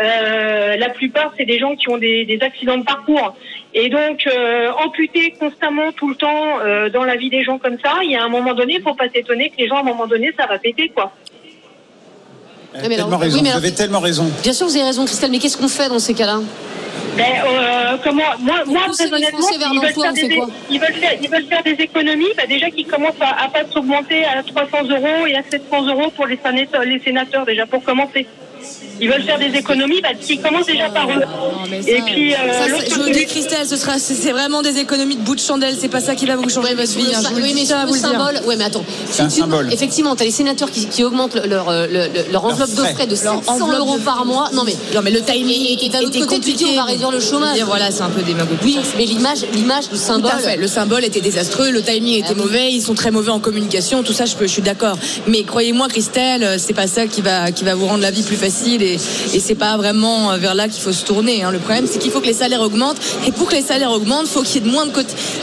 Euh, la plupart, c'est des gens qui ont des, accidents de parcours. Et donc, euh, amputer constamment, tout le temps, euh, dans la vie des gens comme ça, il y a un moment donné, faut pas s'étonner que les gens, à un moment donné, ça va péter, quoi. Elle a mais tellement alors- raison. oui, mais vous alors- avez tellement raison. Bien sûr, vous avez raison, Christelle, mais qu'est-ce qu'on fait dans ces cas-là? Ben, euh, comment, moi, moi pousser très les honnêtement, Français vers ils veulent, l'emploi, faire des, quoi? ils, veulent faire, ils veulent faire des économies, ben, déjà qu'ils commencent à, à pas s'augmenter à 300 euros et à 700 euros pour les sénateurs déjà pour commencer. Ils veulent faire des économies, ben, qu'ils commencent déjà par eux. Et puis, euh, Ça, je vous le dis, Christelle, ce sera, c'est vraiment des économies de bout de chandelle. C'est pas ça qui va vous changer votre vie. hein, je vous le oui, mais ça, le vous le dire. symbole. Ouais, mais attends. C'est un tu- symbole. Effectivement, tu as les sénateurs qui, qui augmentent leur, euh, le- le- leur enveloppe de frais. frais de Leur 700 enveloppe euros de- par mois. Non, mais. Non, mais le timing Et- et d'un autre côté, tu dis, compliqué. on va réduire le chômage. Voilà, c'est un peu démagogique. Oui, mais l'image, l'image du Tout symbole. à fait. Le symbole était désastreux, le timing était Ah oui. mauvais, ils sont très mauvais en communication, tout ça, je, peux, je suis d'accord. Mais croyez-moi, Christelle, euh, c'est pas ça qui va, qui va vous rendre la vie plus facile. Et, c'est pas vraiment vers là qu'il faut se tourner. hein. Le problème, c'est qu'il faut que les salaires augmentent et pour que les salaires augmentent,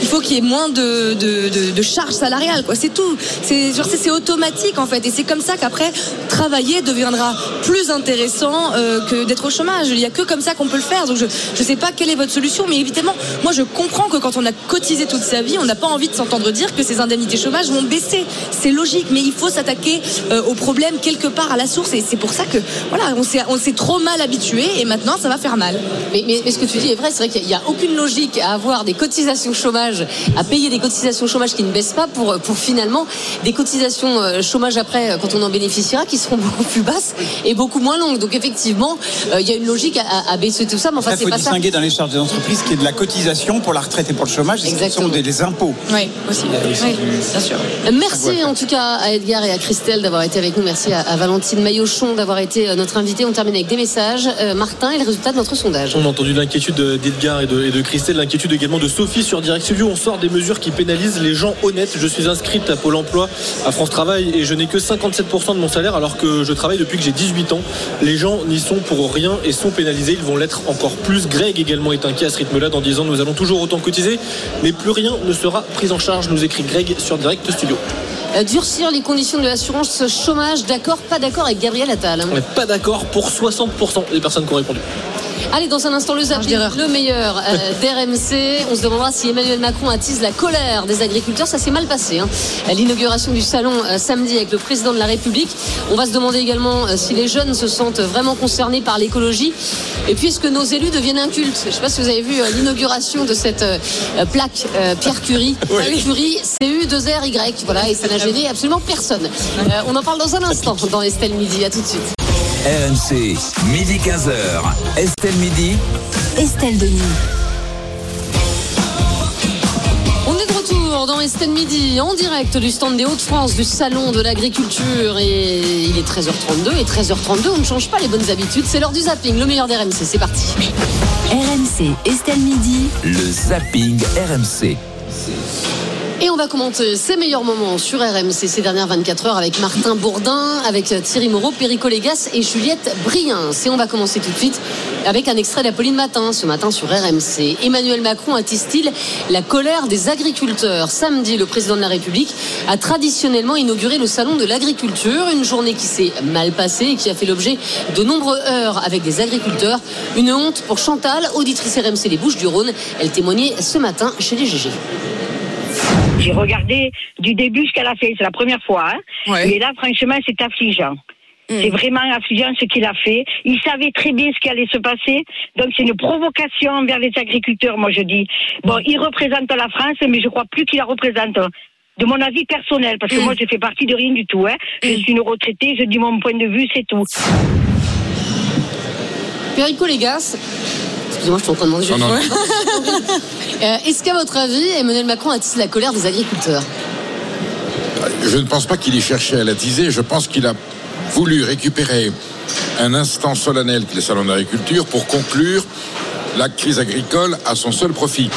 il faut qu'il y ait moins de, charges salariales. C'est tout. C'est automatique en fait et c'est comme ça qu'après travailler deviendra plus intéressant euh, que d'être au chômage. Il y a que comme ça qu'on peut le faire. Donc je je sais pas quelle est votre solution, mais évidemment, moi je comprends que quand on a cotisé toute sa vie, on n'a pas envie de s'entendre dire que ces indemnités chômage vont baisser. C'est logique, mais il faut s'attaquer euh, au problème quelque part à la source et c'est pour ça que voilà, on s'est on s'est trop mal habitué et maintenant ça va faire mal. Mais, mais- mais ce que tu dis est vrai, c'est vrai qu'il n'y a, aucune logique à avoir des cotisations chômage, à payer des cotisations chômage qui ne baissent pas pour, pour finalement des cotisations euh, chômage après, euh, quand on en bénéficiera, qui seront beaucoup plus basses et beaucoup moins longues. Donc effectivement, euh, il y a une logique à, baisser tout ça, mais enfin Il c'est faut pas ça. distinguer dans les charges des entreprises qui est de la cotisation pour la retraite et pour le chômage, et ce qui sont des, des impôts. Oui, aussi. Oui, bien sûr. Merci en tout cas à Edgar et à Christelle d'avoir été avec nous. Merci à, à Valentine Maillochon d'avoir été notre invitée. On termine avec des messages. Euh, Martin et le résultat de notre sondage. On a entendu l'inquiétude d'Edgar et de, et de Christelle, l'inquiétude également de Sophie sur Direct Studio. On sort des mesures qui pénalisent les gens honnêtes. Je suis inscrite à Pôle emploi, à France Travail, et je n'ai que 57% de mon salaire alors que je travaille depuis que j'ai 18 ans. Les gens n'y sont pour rien et sont pénalisés. Ils vont l'être encore plus. Greg également est inquiet à ce rythme-là. Dans 10 ans, nous allons toujours autant cotiser, mais plus rien ne sera pris en charge, nous écrit Greg sur Direct Studio. Euh, durcir les conditions de l'assurance chômage, d'accord, pas d'accord avec Gabriel Attal. Pas d'accord pour 60% des personnes qui ont répondu. Allez, dans un instant, le zapping, le meilleur euh, d'RMC. On se demandera si Emmanuel Macron attise la colère des agriculteurs. Ça s'est mal passé. hein. L'inauguration du salon euh, samedi avec le président de la République. On va se demander également euh, si les jeunes se sentent vraiment concernés par l'écologie. Et puis, est-ce que nos élus deviennent un culte? Je ne sais pas si vous avez vu euh, l'inauguration de cette euh, plaque euh, Pierre Curie. Curie, CU2RY. Voilà, et ça n'a gêné absolument personne. Euh, on en parle dans un instant dans Estelle Midi. À tout de suite. RMC, midi 15h. Estelle Midi. Estelle Denis. On est de retour dans Estelle Midi, en direct du stand des Hauts-de-France, du Salon de l'Agriculture. Et il est 13h32. Et 13h32, on ne change pas les bonnes habitudes. C'est l'heure du zapping, le meilleur des RMC. C'est parti. RMC, Estelle Midi. Le zapping RMC. Et on va commenter ces meilleurs moments sur RMC ces dernières 24 heures avec Martin Bourdin, avec Thierry Moreau, Perico Légas et Juliette Briens. Et on va commencer tout de suite avec un extrait d'Apolline Matin, ce matin sur RMC. Emmanuel Macron attise-t-il la colère des agriculteurs Samedi, le président de la République a traditionnellement inauguré le salon de l'agriculture, une journée qui s'est mal passée et qui a fait l'objet de nombreuses heures avec des agriculteurs. Une honte pour Chantal, auditrice RMC des Bouches du Rhône. Elle témoignait ce matin chez les GG. J'ai regardé du début jusqu'à la fin, c'est la première fois. Hein. Mais là, franchement, c'est affligeant. C'est vraiment affligeant ce qu'il a fait. Il savait très bien ce qui allait se passer. Donc c'est une provocation envers les agriculteurs, moi je dis. Bon, il représente la France, mais je crois plus qu'il la représente. De mon avis personnel, parce que moi je fais partie de rien du tout. Hein. Je suis une retraitée, je dis mon point de vue, c'est tout. Perico Légas, excusez-moi, je. Non, non. Euh, Est-ce qu'à votre avis, Emmanuel Macron attise la colère des agriculteurs? Je ne pense pas qu'il ait cherché à l'attiser. Je pense qu'il a voulu récupérer un instant solennel qui est le salon d'agriculture pour conclure la crise agricole à son seul profit.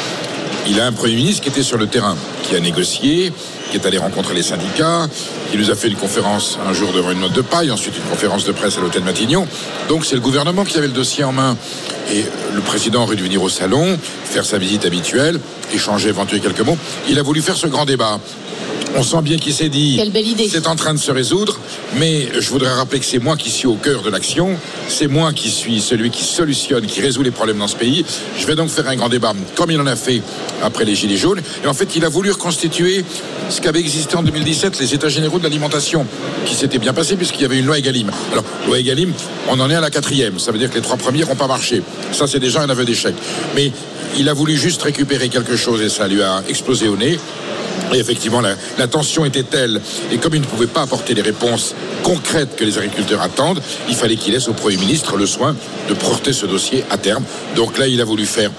Il a un Premier ministre qui était sur le terrain, qui a négocié, qui est allé rencontrer les syndicats, qui nous a fait une conférence un jour devant une note de paille, ensuite une conférence de presse à l'hôtel Matignon. Donc c'est le gouvernement qui avait le dossier en main. Et le président aurait dû venir au salon, faire sa visite habituelle, échanger, éventuellement quelques mots. Il a voulu faire ce grand débat. On sent bien qu'il s'est dit. C'est en train de se résoudre, mais je voudrais rappeler que c'est moi qui suis au cœur de l'action. C'est moi qui suis celui qui solutionne, qui résout les problèmes dans ce pays. Je vais donc faire un grand débat, comme il en a fait après les Gilets jaunes. Et en fait, il a voulu reconstituer ce qu'avait existé en 2017, les États généraux de l'alimentation, qui s'était bien passé puisqu'il y avait une loi Egalim. Alors, loi Egalim, on en est à la quatrième. Ça veut dire que les trois premiers n'ont pas marché. Ça, c'est déjà un aveu d'échec. Mais il a voulu juste récupérer quelque chose et ça lui a explosé au nez. Et effectivement, la, tension était telle, et comme il ne pouvait pas apporter les réponses concrètes que les agriculteurs attendent, il fallait qu'il laisse au Premier ministre le soin de porter ce dossier à terme. Donc là, il a voulu faire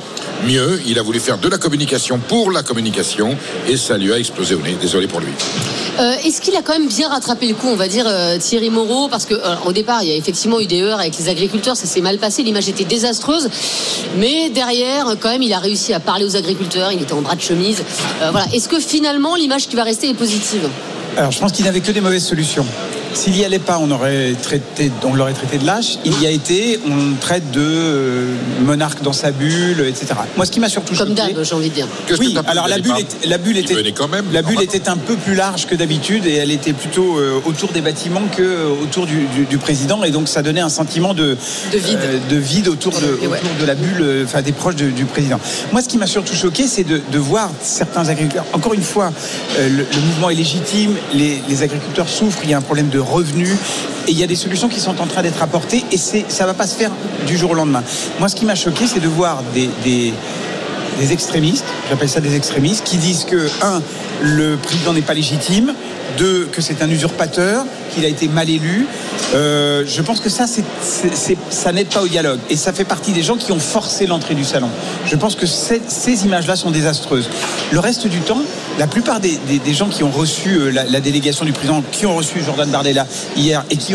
mieux, il a voulu faire de la communication pour la communication, et ça lui a explosé au nez. Désolé pour lui. Euh, Est-ce qu'il a quand même bien rattrapé le coup, on va dire, euh, Thierry Moreau? Parce que euh, départ, il y a effectivement eu des heures avec les agriculteurs, ça s'est mal passé, l'image était désastreuse. Mais derrière, quand même, il a réussi à parler aux agriculteurs, il était en bras de chemise. Voilà. Est-ce que finalement, l'image qui va rester est positive Alors, je pense qu'il n'avait que des mauvaises solutions. S'il n'y allait pas, on aurait traité, on l'aurait traité de lâche. Il y a été, on traite de euh, monarque dans sa bulle, etc. Moi, ce qui m'a surtout Comme choqué- d'hab, j'ai envie de dire. oui, alors la bulle, était, la bulle était, la bulle était un peu plus large que d'habitude et elle était plutôt euh, autour des bâtiments que euh, autour du, du- du président et donc ça donnait un sentiment de, De vide. euh, de vide autour de, ouais. la bulle, enfin des proches de- du président. Moi, ce qui m'a surtout choqué, c'est de, de voir certains agriculteurs. Encore une fois, euh, le, le mouvement est légitime, les, les agriculteurs souffrent, il y a un problème de revenus et il y a des solutions qui sont en train d'être apportées et ça va pas se faire du jour au lendemain. Moi, ce qui m'a choqué, c'est de voir des, des extrémistes, j'appelle ça des extrémistes, qui disent que, un, le président n'est pas légitime, deux, que c'est un usurpateur, qu'il a été mal élu. Euh, je pense que ça, ça n'aide pas au dialogue. Et ça fait partie des gens qui ont forcé l'entrée du salon. Je pense que ces images-là sont désastreuses. Le reste du temps, la plupart des, gens qui ont reçu euh, la, délégation du président, qui ont reçu Jordan Bardella hier et qui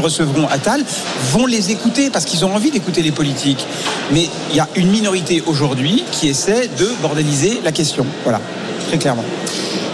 recevront Attal, vont les écouter parce qu'ils ont envie d'écouter les politiques. Mais il y a une minorité aujourd'hui qui essaie de bordéliser la question. Voilà, très clairement.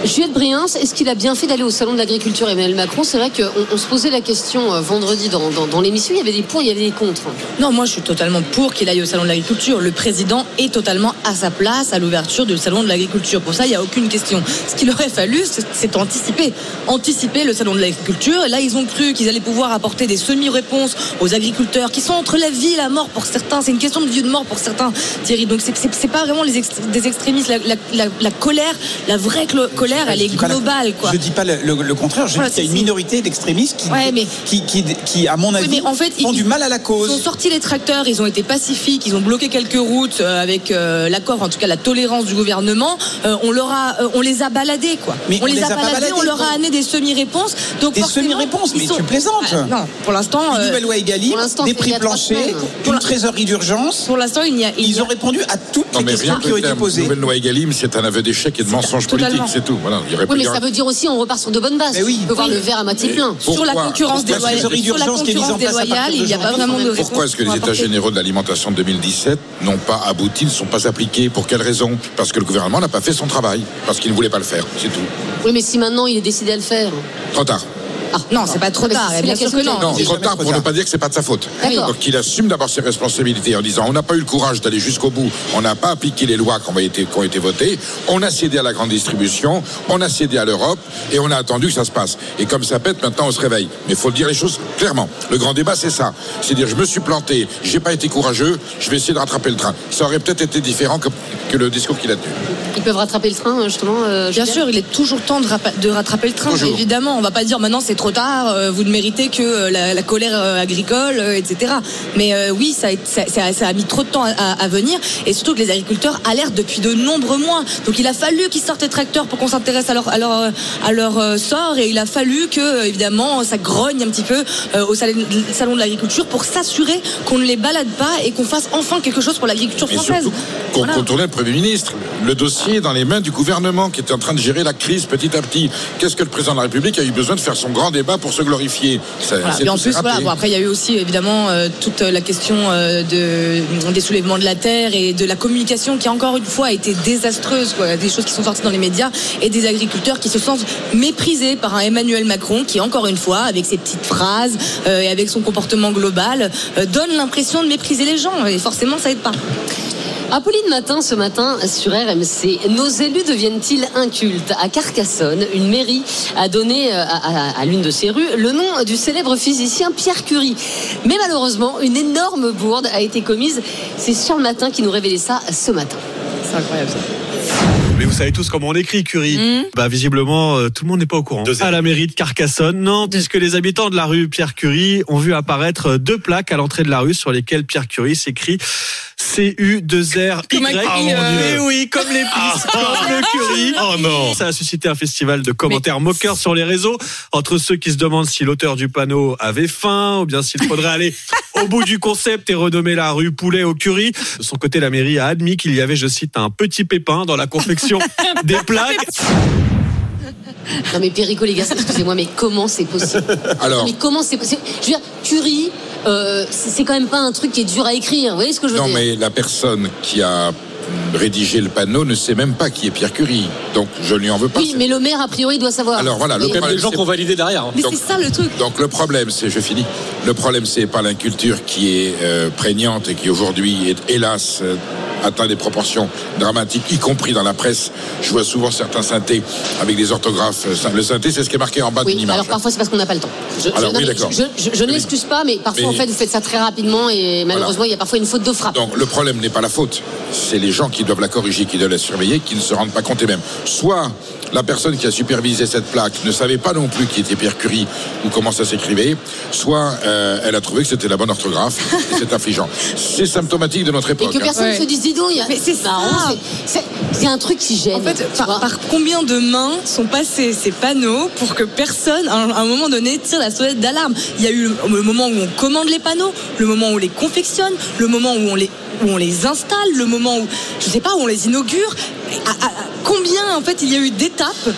Juliette Briens, est-ce qu'il a bien fait d'aller au salon de l'agriculture Emmanuel Macron? C'est vrai qu'on on se posait la question euh, vendredi dans, dans- l'émission, il y avait des pour, il y avait des contre. Non, moi je suis totalement pour qu'il aille au salon de l'agriculture. Le président est totalement à sa place à l'ouverture du salon de l'agriculture. Pour ça, il n'y a aucune question. Ce qu'il aurait fallu, c'est- anticiper. Anticiper le salon de l'agriculture. Là, ils ont cru qu'ils allaient pouvoir apporter des semi-réponses aux agriculteurs qui sont entre la vie et la mort pour certains. C'est une question de vie ou de mort pour certains, Thierry. Donc c'est- pas vraiment des extrémistes. La, colère, la vraie clo- colère, elle Je est dis pas la- globale. Quoi. Je dis pas le, le- le contraire, je Voilà, dis qu'il y a c'est- une minorité d'extrémistes qui, Ouais, mais- qui, qui, qui, à mon avis, Oui, mais en fait, font ils- du mal à la Ils cause. ont sorti les tracteurs, ils ont été pacifiques, ils ont bloqué quelques routes euh, avec euh, l'accord, en tout cas la tolérance du gouvernement. Euh, on leur a, euh, on les a baladés quoi. Mais on, les a, baladés, baladés, on leur a amené des semi-réponses. Donc Des semi-réponses, ils mais sont- tu plaisantes. Ah, non, pour l'instant, Une nouvelle loi Egalim, des prix planchers, une trésorerie d'urgence. pour l'instant, il n'y a, il y Ils ont répondu à toutes les questions qui ont été posées. nouvelle loi Egalim, c'est un aveu d'échec et de mensonge politique, c'est tout. Voilà, il y aurait Oui, mais ça veut dire aussi on repart sur de bonnes bases. Mais oui. On peut voir le verre à moitié plein. sur la Pourquoi concurrence déloyale, il n'y a pas vraiment de. Pourquoi est-ce que les états généraux de l'alimentation de 2017 n'ont pas abouti, ne sont pas appliqués Pour quelle raison? Parce que le gouvernement n'a pas fait son travail, parce qu'il ne voulait pas le faire, c'est tout. Oui, mais si maintenant il est décidé à le faire. Trop tard. Ah, Non, c'est pas trop tard. c'est Bien sûr que non. Non, c'est trop tard pour ne pas dire que c'est pas de sa faute. D'accord. Donc il assume d'abord ses responsabilités en disant on n'a pas eu le courage d'aller jusqu'au bout, on n'a pas appliqué les lois qui ont été, qui ont été votées, on a cédé à la grande distribution, on a cédé à l'Europe et on a attendu que ça se passe. Et comme ça pète, maintenant on se réveille. Mais il faut le dire les choses clairement. Le grand débat c'est ça. C'est dire je me suis planté, j'ai pas été courageux, je vais essayer de rattraper le train. Ça aurait peut-être été différent que, que le discours qu'il a tenu. Ils peuvent rattraper le train, justement. euh, Bien sûr, il est toujours temps de, rattraper le train. Évidemment, on va pas dire maintenant c'est trop tard, euh, vous ne méritez que euh, la, la colère euh, agricole, etc. Mais oui, ça a, ça, ça- a mis trop de temps à, à- venir, et surtout que les agriculteurs alertent depuis de nombreux mois. Donc il a fallu qu'ils sortent les tracteurs pour qu'on s'intéresse à leur, à leur, à leur sort, et il a fallu que évidemment ça grogne un petit peu au salon, de l'agriculture pour s'assurer qu'on ne les balade pas et qu'on fasse enfin quelque chose pour l'agriculture française. qu'on Voilà. contournait le Premier ministre. Le dossier est dans les mains du gouvernement qui était en train de gérer la crise petit à petit. Qu'est-ce que le président de la République a eu besoin de faire son grand débat pour se glorifier Ça- Voilà. c'est Et en plus, voilà, raté. bon, après, il y a eu aussi évidemment euh, toute la question euh, de, des soulèvements de la terre et de la communication qui, encore une fois, a été désastreuse. Quoi. Des choses qui sont sorties dans les médias et des agriculteurs qui se sentent méprisés par un Emmanuel Macron qui, encore une fois, avec ses petites phrases euh, et avec son comportement global, donne l'impression de mépriser les gens. Et forcément, ça aide pas. Apolline Matin, ce matin, sur RMC, nos élus deviennent-ils incultes À Carcassonne, une mairie a donné euh, à, l'une de ses rues le nom du célèbre physicien Pierre Curie. Mais malheureusement, une énorme bourde a été commise. C'est sur le matin qui nous révélait ça ce matin. C'est incroyable ça. Mais vous savez tous comment on écrit Curie. Bah visiblement euh, tout le monde n'est pas au courant. À la mairie de Carcassonne, non, puisque les habitants de la rue Pierre Curie ont vu apparaître euh, deux plaques à l'entrée de la rue sur lesquelles Pierre Curie s'écrit C U 2 R Y. Comme un cri, euh, Eh oui, comme l'épice, comme le Curie. Oh non. Ça a suscité un festival de commentaires moqueurs sur les réseaux entre ceux qui se demandent si l'auteur du panneau avait faim ou bien s'il faudrait aller au bout du concept et renommer la rue Poulet au Curie. De son côté, la mairie a admis qu'il y avait, je cite, un petit pépin dans la confection des plaques. Non mais Perico, les gars, excusez-moi, mais comment c'est possible Alors. Non, Mais comment c'est possible Je veux dire, Curie, euh, c'est quand même pas un truc qui est dur à écrire. Vous voyez ce que je veux Non, dire mais la personne qui a rédigé le panneau ne sait même pas qui est Pierre Curie. Donc je ne lui en veux pas. Oui, mais le maire, a priori, doit savoir. Alors voilà, le problème, des gens ont validé derrière. hein. Mais Donc- c'est ça le truc. Donc le problème, c'est, je finis, le problème, c'est pas l'inculture qui est euh, prégnante et qui aujourd'hui est, hélas, euh, atteint des proportions dramatiques, y compris dans la presse. Je vois souvent certains synthés avec des orthographes. euh, Le synthé, c'est ce qui est marqué en bas Oui, d'une image. alors parfois c'est parce qu'on n'a pas le temps. Je, Alors, je- oui, d'accord. je, je- je ne l'excuse pas, mais parfois Mais- en fait vous faites ça très rapidement et malheureusement il y a parfois une faute de frappe. Donc le problème n'est pas la faute, c'est les gens qui doivent la corriger, qui doivent la surveiller, qui ne se rendent pas compte eux-mêmes. Soit la personne qui a supervisé cette plaque ne savait pas non plus qui était Pierre Curie ou comment ça s'écrivait, soit euh, elle a trouvé que c'était la bonne orthographe, et c'est affligeant. C'est symptomatique de notre Et époque. que hein. personne Ouais. se dise, dis donc, il y a... Mais c'est ça. marrant, c'est- un truc qui gêne. En fait, par, par combien de mains sont passés ces panneaux pour que personne, à un, à un moment donné, tire la sonnette d'alarme? Il y a eu le, le moment où on commande les panneaux, le moment où on les confectionne, le moment où on les, où on les installe, le moment où, je sais pas, on les inaugure. Combien, en fait, il y a eu d'étapes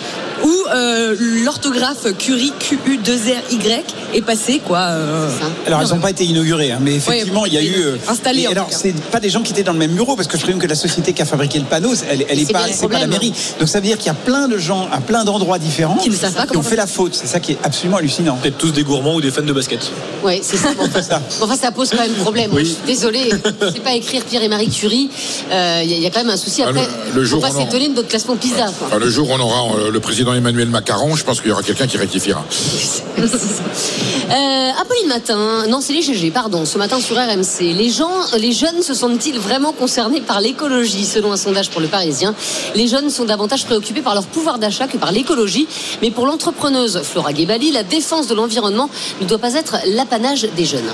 où euh, l'orthographe Curie, Q-U-2-R-Y, est passée, quoi. euh, Alors, elles n'ont pas été inaugurées, hein, mais effectivement, il y a eu. euh, Installées, mais en alors, c'est pas des gens qui étaient dans le même bureau, parce que je présume que la société qui a fabriqué le panneau, elle, elle est C'est pas, c'est pas la mairie. Donc, ça veut dire qu'il y a plein de gens à plein d'endroits différents Qui ne savent pas qui ont fait la faute. C'est ça qui est absolument hallucinant. Peut-être tous des gourmands ou des fans de basket. Ouais, c'est ça. Bon, enfin, ça. bon, enfin, ça pose quand même problème. Oui. Je sais pas écrire Pierre et Marie Curie. Euh, Il y, a- il y a quand même un souci. Ah, Après, le- le jour on en- s'étonner de notre classement PISA. Enfin, le jour où on aura euh, le président Emmanuel Macron, je pense qu'il y aura quelqu'un qui rectifiera. Euh, Apolline Matin, non c'est les GG, pardon, ce matin sur RMC. Les gens, les jeunes se sentent-ils vraiment concernés par l'écologie Selon un sondage pour le Parisien, les jeunes sont davantage préoccupés par leur pouvoir d'achat que par l'écologie. Mais pour l'entrepreneuse Flora Gebali, la défense de l'environnement ne doit pas être l'apanage des jeunes.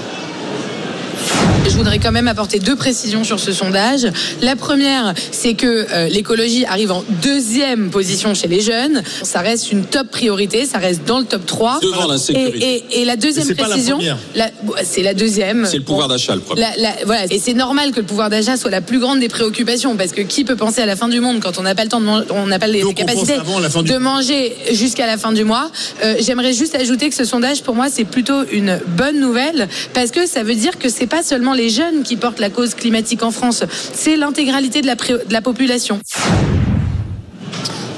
Je voudrais quand même apporter deux précisions sur ce sondage. La première, c'est que euh, l'écologie arrive en deuxième position chez les jeunes. Ça reste une top priorité, ça reste dans le top 3. Devant l'insécurité. Et, et- et la deuxième c'est la précision, la- c'est la deuxième. C'est le pouvoir d'achat le premier. La- la- voilà. Et c'est normal que le pouvoir d'achat soit la plus grande des préoccupations, parce que qui peut penser à la fin du monde quand on n'a pas le temps de manger, on n'a pas les, Donc, capacités la du de manger jusqu'à la fin du mois. Euh, J'aimerais juste ajouter que ce sondage, pour moi, c'est plutôt une bonne nouvelle, parce que ça veut dire que c'est pas seulement les jeunes qui portent la cause climatique en France, c'est l'intégralité de la, pré- de la population.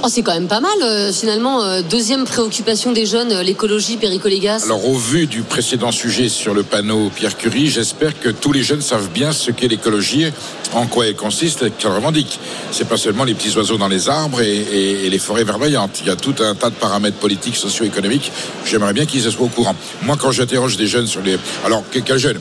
Oh, c'est quand même pas mal, euh, finalement. euh, deuxième préoccupation des jeunes, euh, l'écologie, Péricolégas. Alors, au vu du précédent sujet sur le panneau Pierre Curie, j'espère que tous les jeunes savent bien ce qu'est l'écologie, en quoi elle consiste et qu'elle revendique. C'est pas seulement les petits oiseaux dans les arbres et, et- et les forêts verdoyantes. Il y a tout un tas de paramètres politiques, socio-économiques. J'aimerais bien qu'ils soient au courant. Moi, quand j'interroge des jeunes sur les. Alors, que- quels jeunes?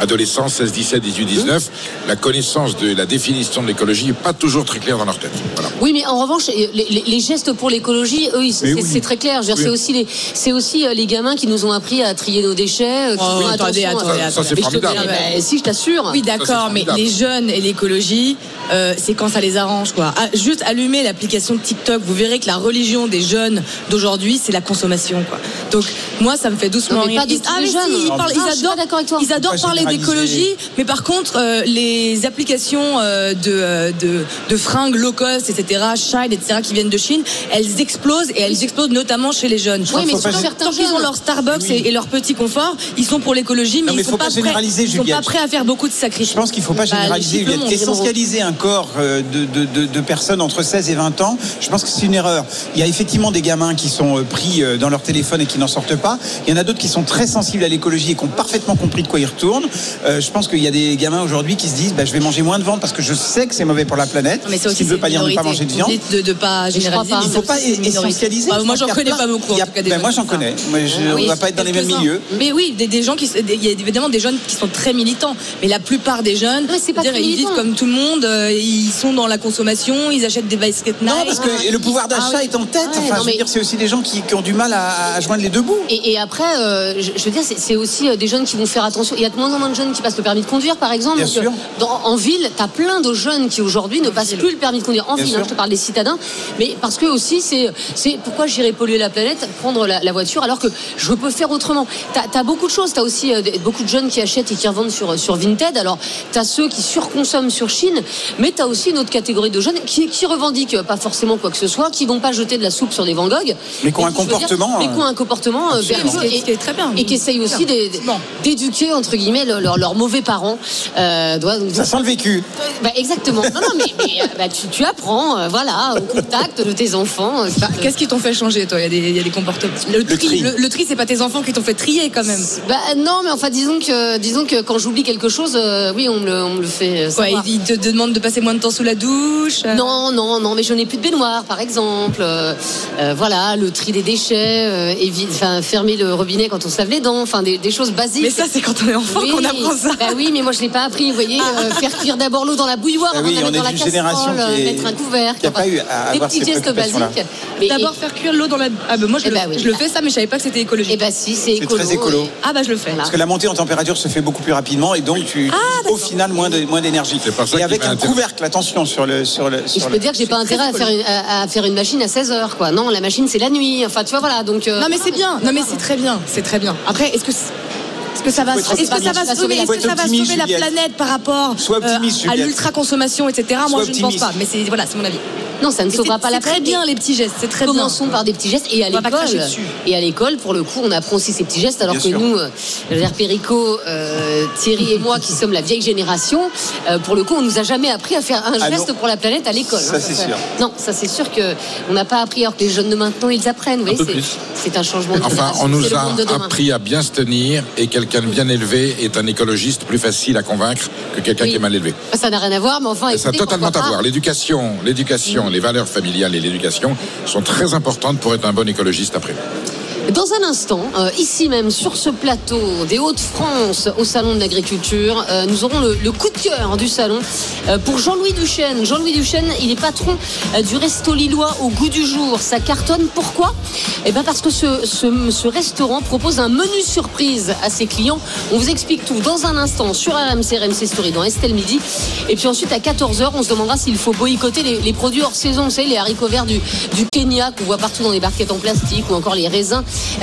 Adolescents, 16, 17, 18, 19, la connaissance de la définition de l'écologie n'est pas toujours très claire dans leur tête. Voilà. Oui, mais en revanche, euh, les, les- les gestes pour l'écologie, eux, ils- c'est oui. c'est très clair. Oui. C'est aussi, les, c'est aussi euh, les gamins qui nous ont appris à trier nos déchets. euh, qui Oh, font attendez, attendez, Ça, c'est Mais je te- formidable. eh ben, si, je t'assure. Oui, d'accord, mais les jeunes et l'écologie, euh, c'est quand ça les arrange, quoi. Ah, juste allumer l'application TikTok, vous verrez que la religion des jeunes d'aujourd'hui, c'est la consommation, quoi. Donc, moi, ça me fait doucement Non, mais pas rire. du tout ah, les mais jeunes. si, ils, Ah, parlent- ils adorent, d'accord avec toi. ils adorent parler. D'écologie, mais par contre, euh, les applications euh, de, euh, de, de fringues low cost, etc., Shine, etc., qui viennent de Chine, elles explosent et elles explosent notamment chez les jeunes. Oui, mais Faut sur pas- certains tant qu'ils ont leur Starbucks et, et leur petit confort, ils sont pour l'écologie, mais, Non, mais ils sont faut pas, pas prêts, généraliser, ils sont pas prêts à faire beaucoup de sacrifices. Je pense qu'il ne faut pas Bah, généraliser, Juliette. Essentialiser un corps euh, de, de- de- de- personnes entre 16 et 20 ans, je pense que c'est une erreur. Il y a effectivement des gamins qui sont euh, pris dans leur téléphone et qui n'en sortent pas. Il y en a d'autres qui sont très sensibles à l'écologie et qui ont parfaitement compris de quoi ils retournent. Euh, je pense qu'il y a des gamins aujourd'hui qui se disent bah, je vais manger moins de viande parce que je sais que c'est mauvais pour la planète. Mais ça ce aussi, qui ne c'est veut pas dire ne pas manger de viande. De, de pas généraliser. pas. Il ne faut pas essentialiser. Bah, Je moi, j'en connais pas beaucoup. il y a- en tout cas, des ben, gens moi, j'en connais. Moi, je- Oui, on va pas être dans les mêmes milieux. Mais oui, des, des gens qui, il y a évidemment des jeunes qui sont très militants, mais la plupart des jeunes, pas dire, ils vivent comme tout le monde, euh, ils sont dans la consommation, ils achètent des baskets Non, parce que et le pouvoir d'achat Ah oui. est en tête. Ouais, enfin, non, je mais- veux dire, c'est aussi des gens qui, ont du mal à, joindre les deux bouts. Et, après, euh, je, veux dire, c'est aussi des jeunes qui vont faire attention. Il y a de moins de jeunes qui passent le permis de conduire, par exemple. Bien sûr. dans- en ville, tu as plein de jeunes qui aujourd'hui ne passent plus le permis de conduire. En Bien ville, hein, je te parle des citadins. Mais parce que aussi, c'est c'est pourquoi j'irais polluer la planète, prendre la, la voiture, alors que je peux faire autrement. Tu as, beaucoup de choses. Tu as aussi euh, beaucoup de jeunes qui achètent et qui revendent sur, sur Vinted. Alors, tu as ceux qui surconsomment sur Chine, mais tu as aussi une autre catégorie de jeunes qui, qui revendiquent euh, pas forcément quoi que ce soit, qui vont pas jeter de la soupe sur des Van Gogh. Mais qui ont Et un veux dire, comportement, mais qui ont un comportement euh, Absolument. est très bien. et qui essaye aussi d'é- d'éduquer entre guillemets leurs leurs mauvais parents. Euh, Ça sent le vécu. Bah, exactement. Non, non, mais, mais, euh, bah, tu, tu apprends, euh, voilà, au contact de tes enfants. euh, Bah, Qu'est-ce qui t'ont fait changer, toi? Il y, a des- il y a des comportements. Le tri, tri. le, le tri, c'est pas tes enfants qui t'ont fait trier quand même. Bah non, mais enfin disons que disons que quand j'oublie quelque chose, euh, oui, on me le, on me le fait. euh, Quoi, savoir. ils te demandent de passer moins de temps sous la douche euh, Non, non, non, mais je n'ai plus de baignoire, par exemple. Euh, euh, voilà, le tri des déchets, euh, évi- enfin, fermer le robinet quand on se lave les dents, enfin des, des choses basiques. Mais ça, c'est quand on est enfant Oui, qu'on apprend ça. Bah oui, mais moi je l'ai pas appris. Vous voyez, euh, faire cuire d'abord l'eau dans la bouilloire Ah avant oui, de la on mettre est dans la casserole, qui est- mettre un couvercle. qui a pas eu à des avoir petits ces gestes basiques. D'abord faire cuire l'eau dans la. Ah bah moi je, Eh le, bah oui. je le fais ça, mais je savais pas que c'était écologique. Eh bah si, c'est C'est écolo. très écolo. Ah bah je le fais. Parce que la montée en température se fait beaucoup plus rapidement et donc tu, au final moins de- moins d'énergie. Et avec un couvercle, attention sur le sur le. Et sur je peux dire que j'ai pas intérêt à faire, une, à, faire une machine à 16 heures, quoi. Non, la machine c'est la nuit. Enfin, tu vois, voilà. Donc. euh, Non mais c'est bien. Non mais c'est très bien. C'est très bien. Après, est-ce que est-ce que ça va, Faut être est-ce que ça va optimiste. sauver, est-ce Faut que être ça va optimiste, sauver la planète par rapport euh, à Juliette. l'ultra consommation, etc. Moi, je ne pense pas. Mais c'est voilà, c'est mon avis. Non, ça ne sauvera pas la C'est très planète. bien les petits gestes. C'est très bien. Commençons par des petits gestes et à l'école. Et à l'école, pour le coup, on apprend aussi ces petits gestes, alors Bien que sûr. nous, euh, Perico, euh, Thierry et moi, qui sommes la vieille génération, euh, pour le coup, on nous a jamais appris à faire un Ah geste non. pour la planète à l'école. Ça, hein. c'est sûr. Non, ça c'est sûr que on n'a pas appris, alors que les jeunes de maintenant, ils apprennent. Vous voyez, peu c'est- plus. c'est un changement de Enfin, on nous a appris à bien se tenir et quelqu'un de bien élevé est un écologiste plus facile à convaincre que quelqu'un Oui. qui est mal élevé. Ça n'a rien à voir, mais enfin, ça a totalement à voir. L'éducation, l'éducation, les valeurs familiales et l'éducation sont très importantes pour être un bon écologiste après. Dans un instant, euh, ici même sur ce plateau des Hauts-de-France au Salon de l'Agriculture, euh, nous aurons le, le coup de cœur du salon euh, pour Jean-Louis Duchesne. Jean-Louis Duchesne, il est patron euh, du resto lillois au goût du jour. Ça cartonne. Pourquoi? Eh bien parce que ce, ce- ce restaurant propose un menu surprise à ses clients. On vous explique tout dans un instant sur RMC, RMC Story dans Estelle Midi. Et puis ensuite à 14h, on se demandera s'il faut boycotter les, les produits hors saison. Vous savez, les haricots verts du, du Kenya qu'on voit partout dans les barquettes en plastique ou encore les raisins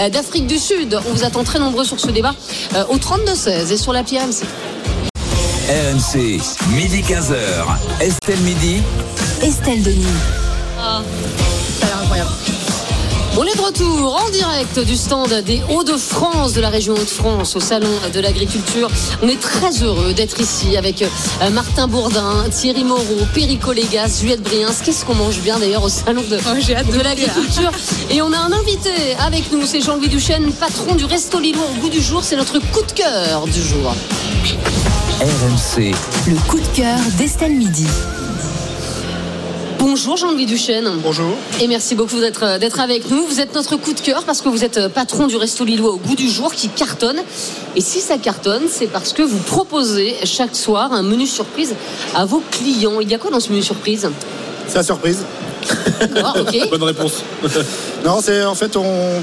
d'Afrique du Sud. On vous attend très nombreux sur ce débat euh, au 32-16 et sur la RMC. RMC, midi 15h. Estelle Midi. Estelle Denis. Ça a l'air incroyable. On est de retour en direct du stand des Hauts-de-France, de la région Hauts-de-France, au Salon de l'Agriculture. On est très heureux d'être ici avec euh, Martin Bourdin, Thierry Moreau, Perico Légas, Juliette Briens. Qu'est-ce qu'on mange bien d'ailleurs au Salon de, goûter, l'Agriculture. Et on a un invité avec nous, c'est Jean-Louis Duchesne, patron du Resto Lillois au goût du jour. C'est notre coup de cœur du jour. RMC, Le coup de cœur d'Estelle Midi. Bonjour Jean-Louis Duchesne. Bonjour. Et merci beaucoup d'être euh, d'être avec nous. Vous êtes notre coup de cœur parce que vous êtes euh, patron du Resto Lillois au goût du jour qui cartonne. Et si ça cartonne, c'est parce que vous proposez chaque soir un menu surprise à vos clients. Il y a quoi dans ce menu surprise? C'est la surprise. D'accord, ok. Bonne réponse. Non, c'est en fait, on,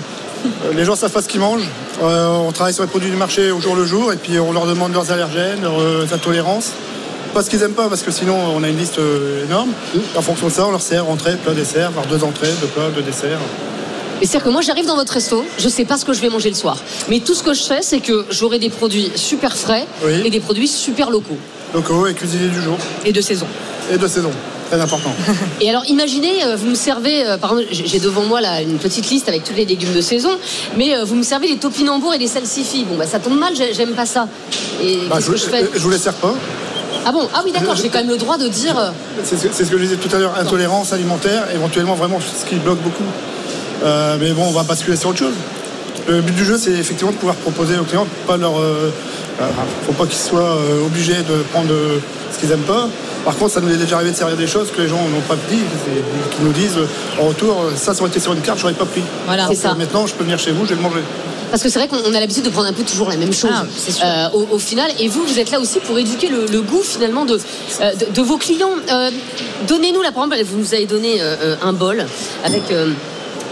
les gens savent pas ce qu'ils mangent. Euh, on travaille sur les produits du marché au jour le jour et puis on leur demande leurs allergènes, leurs euh, intolérances. Pas ce qu'ils aiment pas parce que sinon on a une liste euh, énorme. En fonction de ça, on leur sert entrée, plat, dessert, voire deux entrées, deux plats, deux desserts. Et c'est-à-dire que moi j'arrive dans votre resto, je sais pas ce que je vais manger le soir. Mais tout ce que je fais, c'est que j'aurai des produits super frais Oui. et des produits super locaux. Locaux et cuisiniers du jour. Et de saison. Et de saison. Très important. Et alors imaginez, euh, vous me servez, euh, par j'ai devant moi là une petite liste avec tous les légumes de saison, mais euh, vous me servez les topinambours et les salsifis. Bon bah ça tombe mal, j'ai- j'aime pas ça. Et Bah, je, que je fais? je vous les sers pas. Ah bon Ah oui d'accord, j'ai quand même le droit de dire. euh, C'est ce que je disais tout à l'heure, intolérance alimentaire, éventuellement vraiment ce qui bloque beaucoup. Euh, mais bon, on va basculer sur autre chose. Le but du jeu, c'est effectivement de pouvoir proposer aux clients, pas leur. euh, faut pas qu'ils soient euh, obligés de prendre ce qu'ils aiment pas. Par contre, ça nous est déjà arrivé de servir des choses que les gens n'ont pas dit, qui nous disent en retour, ça, ça aurait été sur une carte, j'aurais pas pris. Voilà. C'est ça. Maintenant, je peux venir chez vous, je vais le manger. Parce que c'est vrai qu'on on a l'habitude de prendre un peu toujours la même chose Ah, euh, au, au final. Et vous, vous êtes là aussi pour éduquer le, le goût finalement de, euh, de, de vos clients. Euh, Donnez-nous la par exemple, vous nous avez donné un bol avec. euh,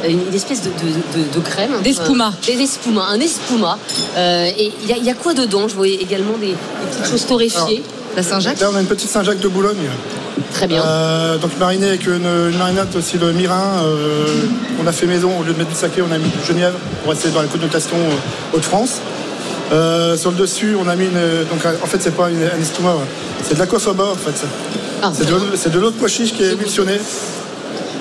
une espèce de, de, de- de crème. D'espuma. Euh, Des espuma, un espuma. Euh, et il y, a- il y a quoi dedans? Je voyais également des, des petites choses torréfiées. La Saint-Jacques Là, on a une petite Saint-Jacques de Boulogne. Très bien. Euh, donc marinée avec une, une marinade aussi de mirin. euh, on a fait maison, au lieu de mettre du saké, on a mis du genièvre pour rester dans la connotation euh, Haute-France. Euh, sur le dessus, on a mis une. Donc en fait, c'est pas une, un ouais. c'est de l'aquafaba en fait. Ah, c'est de, l'eau- de l'eau de pois chiche qui est émulsionnée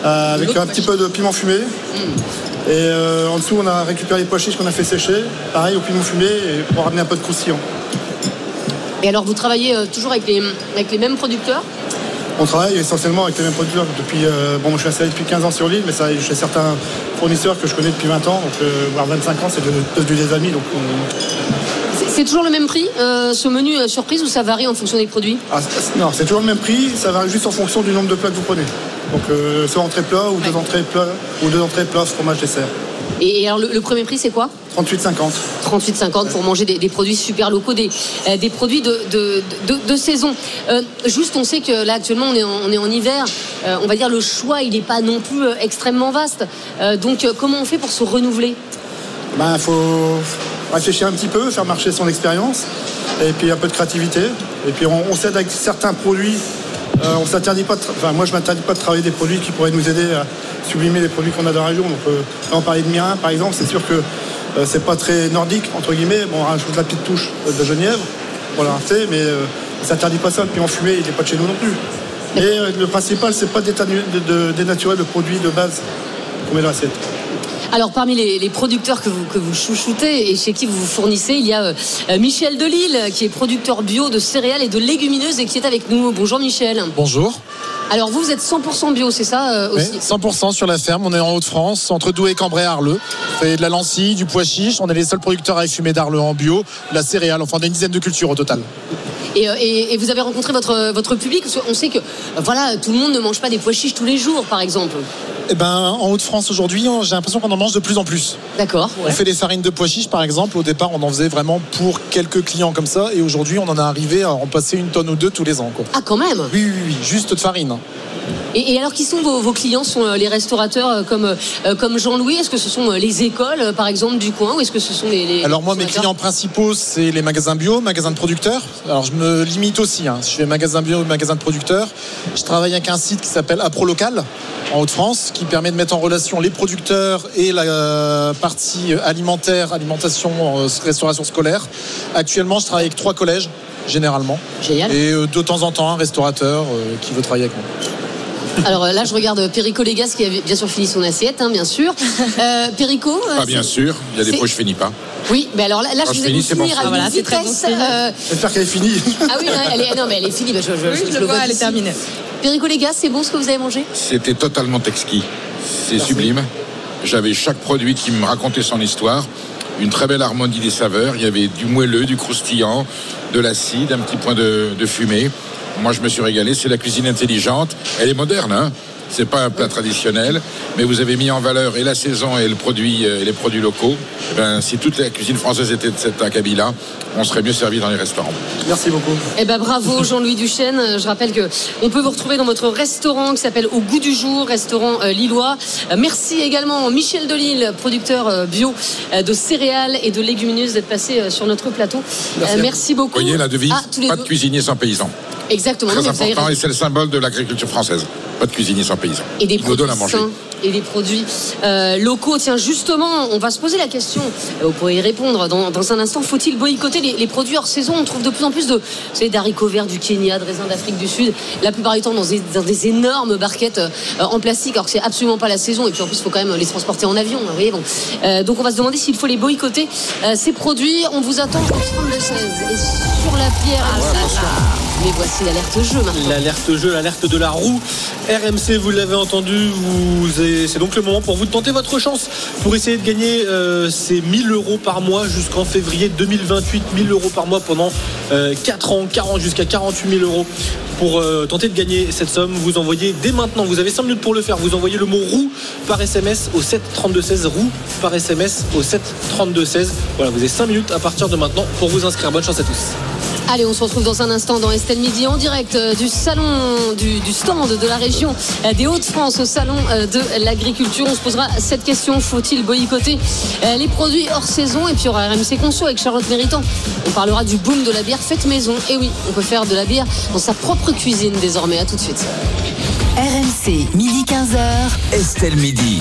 avec un petit peu de piment fumé. Mm. Et en dessous, on a récupéré les pois chiches qu'on a fait sécher, pareil au piment fumé, et pour ramener un peu de croustillant. Et alors, vous travaillez euh, toujours avec les, avec les mêmes producteurs? On travaille essentiellement avec les mêmes producteurs depuis. euh, bon, je suis installé depuis 15 ans sur l'île, mais ça, chez certains fournisseurs que je connais depuis 20 ans, donc, euh, voire 25 ans, c'est de- devenu des amis. Donc, on- C'est- toujours le même prix, euh, ce menu surprise, ou ça varie en fonction des produits? Ah, non, c'est toujours le même prix, ça varie juste en fonction du nombre de plats que vous prenez. Donc, soit entrée plat ou deux entrées plat ou deux entrées plat, fromage, dessert. Et, et alors, le, le premier prix, c'est quoi? 38,50. 38,50 pour manger des, des produits super locaux, des, euh, des produits de, de, de- de saison. Euh, juste, on sait que là, actuellement, on est en, on est en hiver. Euh, on va dire le choix, il n'est pas non plus extrêmement vaste. Euh, donc, comment on fait pour se renouveler? Ben, faut réfléchir un petit peu, faire marcher son expérience, et puis un peu de créativité. Et puis on, on s'aide avec certains produits. On s'interdit pas, de enfin moi je m'interdis pas de travailler des produits qui pourraient nous aider à sublimer les produits qu'on a dans la région. Donc euh, là on parlait de Mirin par exemple, c'est sûr que euh, c'est pas très nordique entre guillemets. Bon on rajoute la petite touche de Genièvre, voilà c'est, mais euh, on s'interdit pas ça. Puis en fumée il n'est pas de chez nous non plus. Euh, le principal c'est pas de- dénaturer le produit de base qu'on met dans l'assiette. Alors, parmi les, les producteurs que vous, que vous chouchoutez et chez qui vous vous fournissez, il y a euh, Michel Delille, qui est producteur bio de céréales et de légumineuses et qui est avec nous. Bonjour Michel. Bonjour. Alors, vous, vous êtes 100% bio, c'est ça euh, Oui, aussi 100% sur la ferme, on est en Haute-France, entre Douai, Cambrai et Arleux. On fait de la lentille, du pois chiche, on est les seuls producteurs à effumer d'Arleux en bio, de la céréale, enfin on a une dizaine de cultures au total. Et, euh, et- et vous avez rencontré votre, votre public? Qu'on sait que voilà, tout le monde ne mange pas des pois chiches tous les jours, par exemple. Eh ben, en Haute-France aujourd'hui, j'ai l'impression qu'on en mange de plus en plus. D'accord. On fait des farines de pois chiches par exemple, au départ on en faisait vraiment pour quelques clients comme ça, et aujourd'hui on en est arrivé à en passer une tonne ou deux tous les ans. Quoi. Ah, quand même Oui, oui, oui, juste de farine. Et, et alors, qui sont vos, vos clients? Sont euh, les restaurateurs euh, comme, euh, comme Jean-Louis? Est-ce que ce sont les écoles, par exemple, du coin Ou est-ce que ce sont les. les- Alors moi, mes clients principaux, c'est les magasins bio, magasins de producteurs. Alors je me limite aussi. hein. Je fais magasin bio, magasin de producteurs. Je travaille avec un site qui s'appelle Apro Local en Haute-France, qui permet de mettre en relation les producteurs et la partie alimentaire, alimentation, restauration scolaire. Actuellement, je travaille avec trois collèges généralement. Génial. Et de temps en temps un restaurateur qui veut travailler avec moi. Alors euh, là, je regarde Perico Légas qui a bien sûr fini son assiette, hein, bien sûr. Euh, Perico euh, Pas bien sûr, il y a des fois je finis pas. Oui, mais alors là, là Quand je je vous ai bon finir à Voilà, une c'est très vitesse. bon euh, J'espère qu'elle est finie. Ah oui, non, elle est, non, mais elle est finie. bah, je, je- Oui, je le le vois, elle est terminée. Perico Légas, c'est bon ce que vous avez mangé? C'était totalement exquis. C'est sublime. J'avais chaque produit qui me racontait son histoire. Une très belle harmonie des saveurs. Il y avait du moelleux, du croustillant, de l'acide, un petit point de, de fumée. Moi, je me suis régalé. C'est la cuisine intelligente. Elle est moderne, hein. C'est pas un plat traditionnel, mais vous avez mis en valeur et la saison et le produit euh, et les produits locaux. Eh Ben, si toute la cuisine française était de cet acabit-là, on serait mieux servi dans les restaurants. Merci beaucoup. Eh ben bravo Jean-Louis Duchesne. Je rappelle que on peut vous retrouver dans votre restaurant qui s'appelle Au goût du jour, restaurant euh, lillois. Euh, merci également Michel Delille, producteur bio de céréales et de légumineuses, d'être passé sur notre plateau. Merci beaucoup. Vous voyez la devise Ah, Pas deux. de cuisinier sans paysan. Exactement. Très Non, important et c'est le symbole de l'agriculture française. Pas de cuisinier sans paysan. et des produits donne à manger. sains et des produits euh, locaux. Tiens, justement, on va se poser la question. euh, Vous pourrez y répondre dans, dans un instant. Faut-il boycotter les, les produits hors saison? On trouve de plus en plus de, vous savez, d'haricots verts du Kenya, de raisins d'Afrique du Sud. La plupart du temps dans des, dans des énormes barquettes euh, en plastique, alors que c'est absolument pas la saison. Et puis en plus, il faut quand même les transporter en avion. Vous voyez, bon. Euh, donc on va se demander s'il faut les boycotter euh, ces produits. On vous attend au 32 16 et sur la pierre. Mais voici l'alerte jeu maintenant. L'alerte jeu, l'alerte de la roue. RMC, vous l'avez entendu, vous c'est donc le moment pour vous de tenter votre chance pour essayer de gagner euh, ces 1000 euros par mois jusqu'en février 2028. 1000 euros par mois pendant euh, 4 ans, 40 jusqu'à 48 000 euros. Pour euh, tenter de gagner cette somme, vous envoyez dès maintenant, vous avez 5 minutes pour le faire, vous envoyez le mot roue par SMS au 7 32 16, roue par SMS au 7 32 16. Voilà, vous avez 5 minutes à partir de maintenant pour vous inscrire. Bonne chance à tous. Allez, on se retrouve dans un instant dans Estelle Midi en direct euh, du salon, du, du stand de la région euh, des Hauts-de-France au salon euh, de l'agriculture. On se posera cette question faut-il boycotter les produits hors saison? Et puis il y aura RMC Conso avec Charlotte Méritant. On parlera du boom de la bière faite maison. Et oui, on peut faire de la bière dans sa propre cuisine désormais. À tout de suite. RMC, midi 15h. Estelle Midi.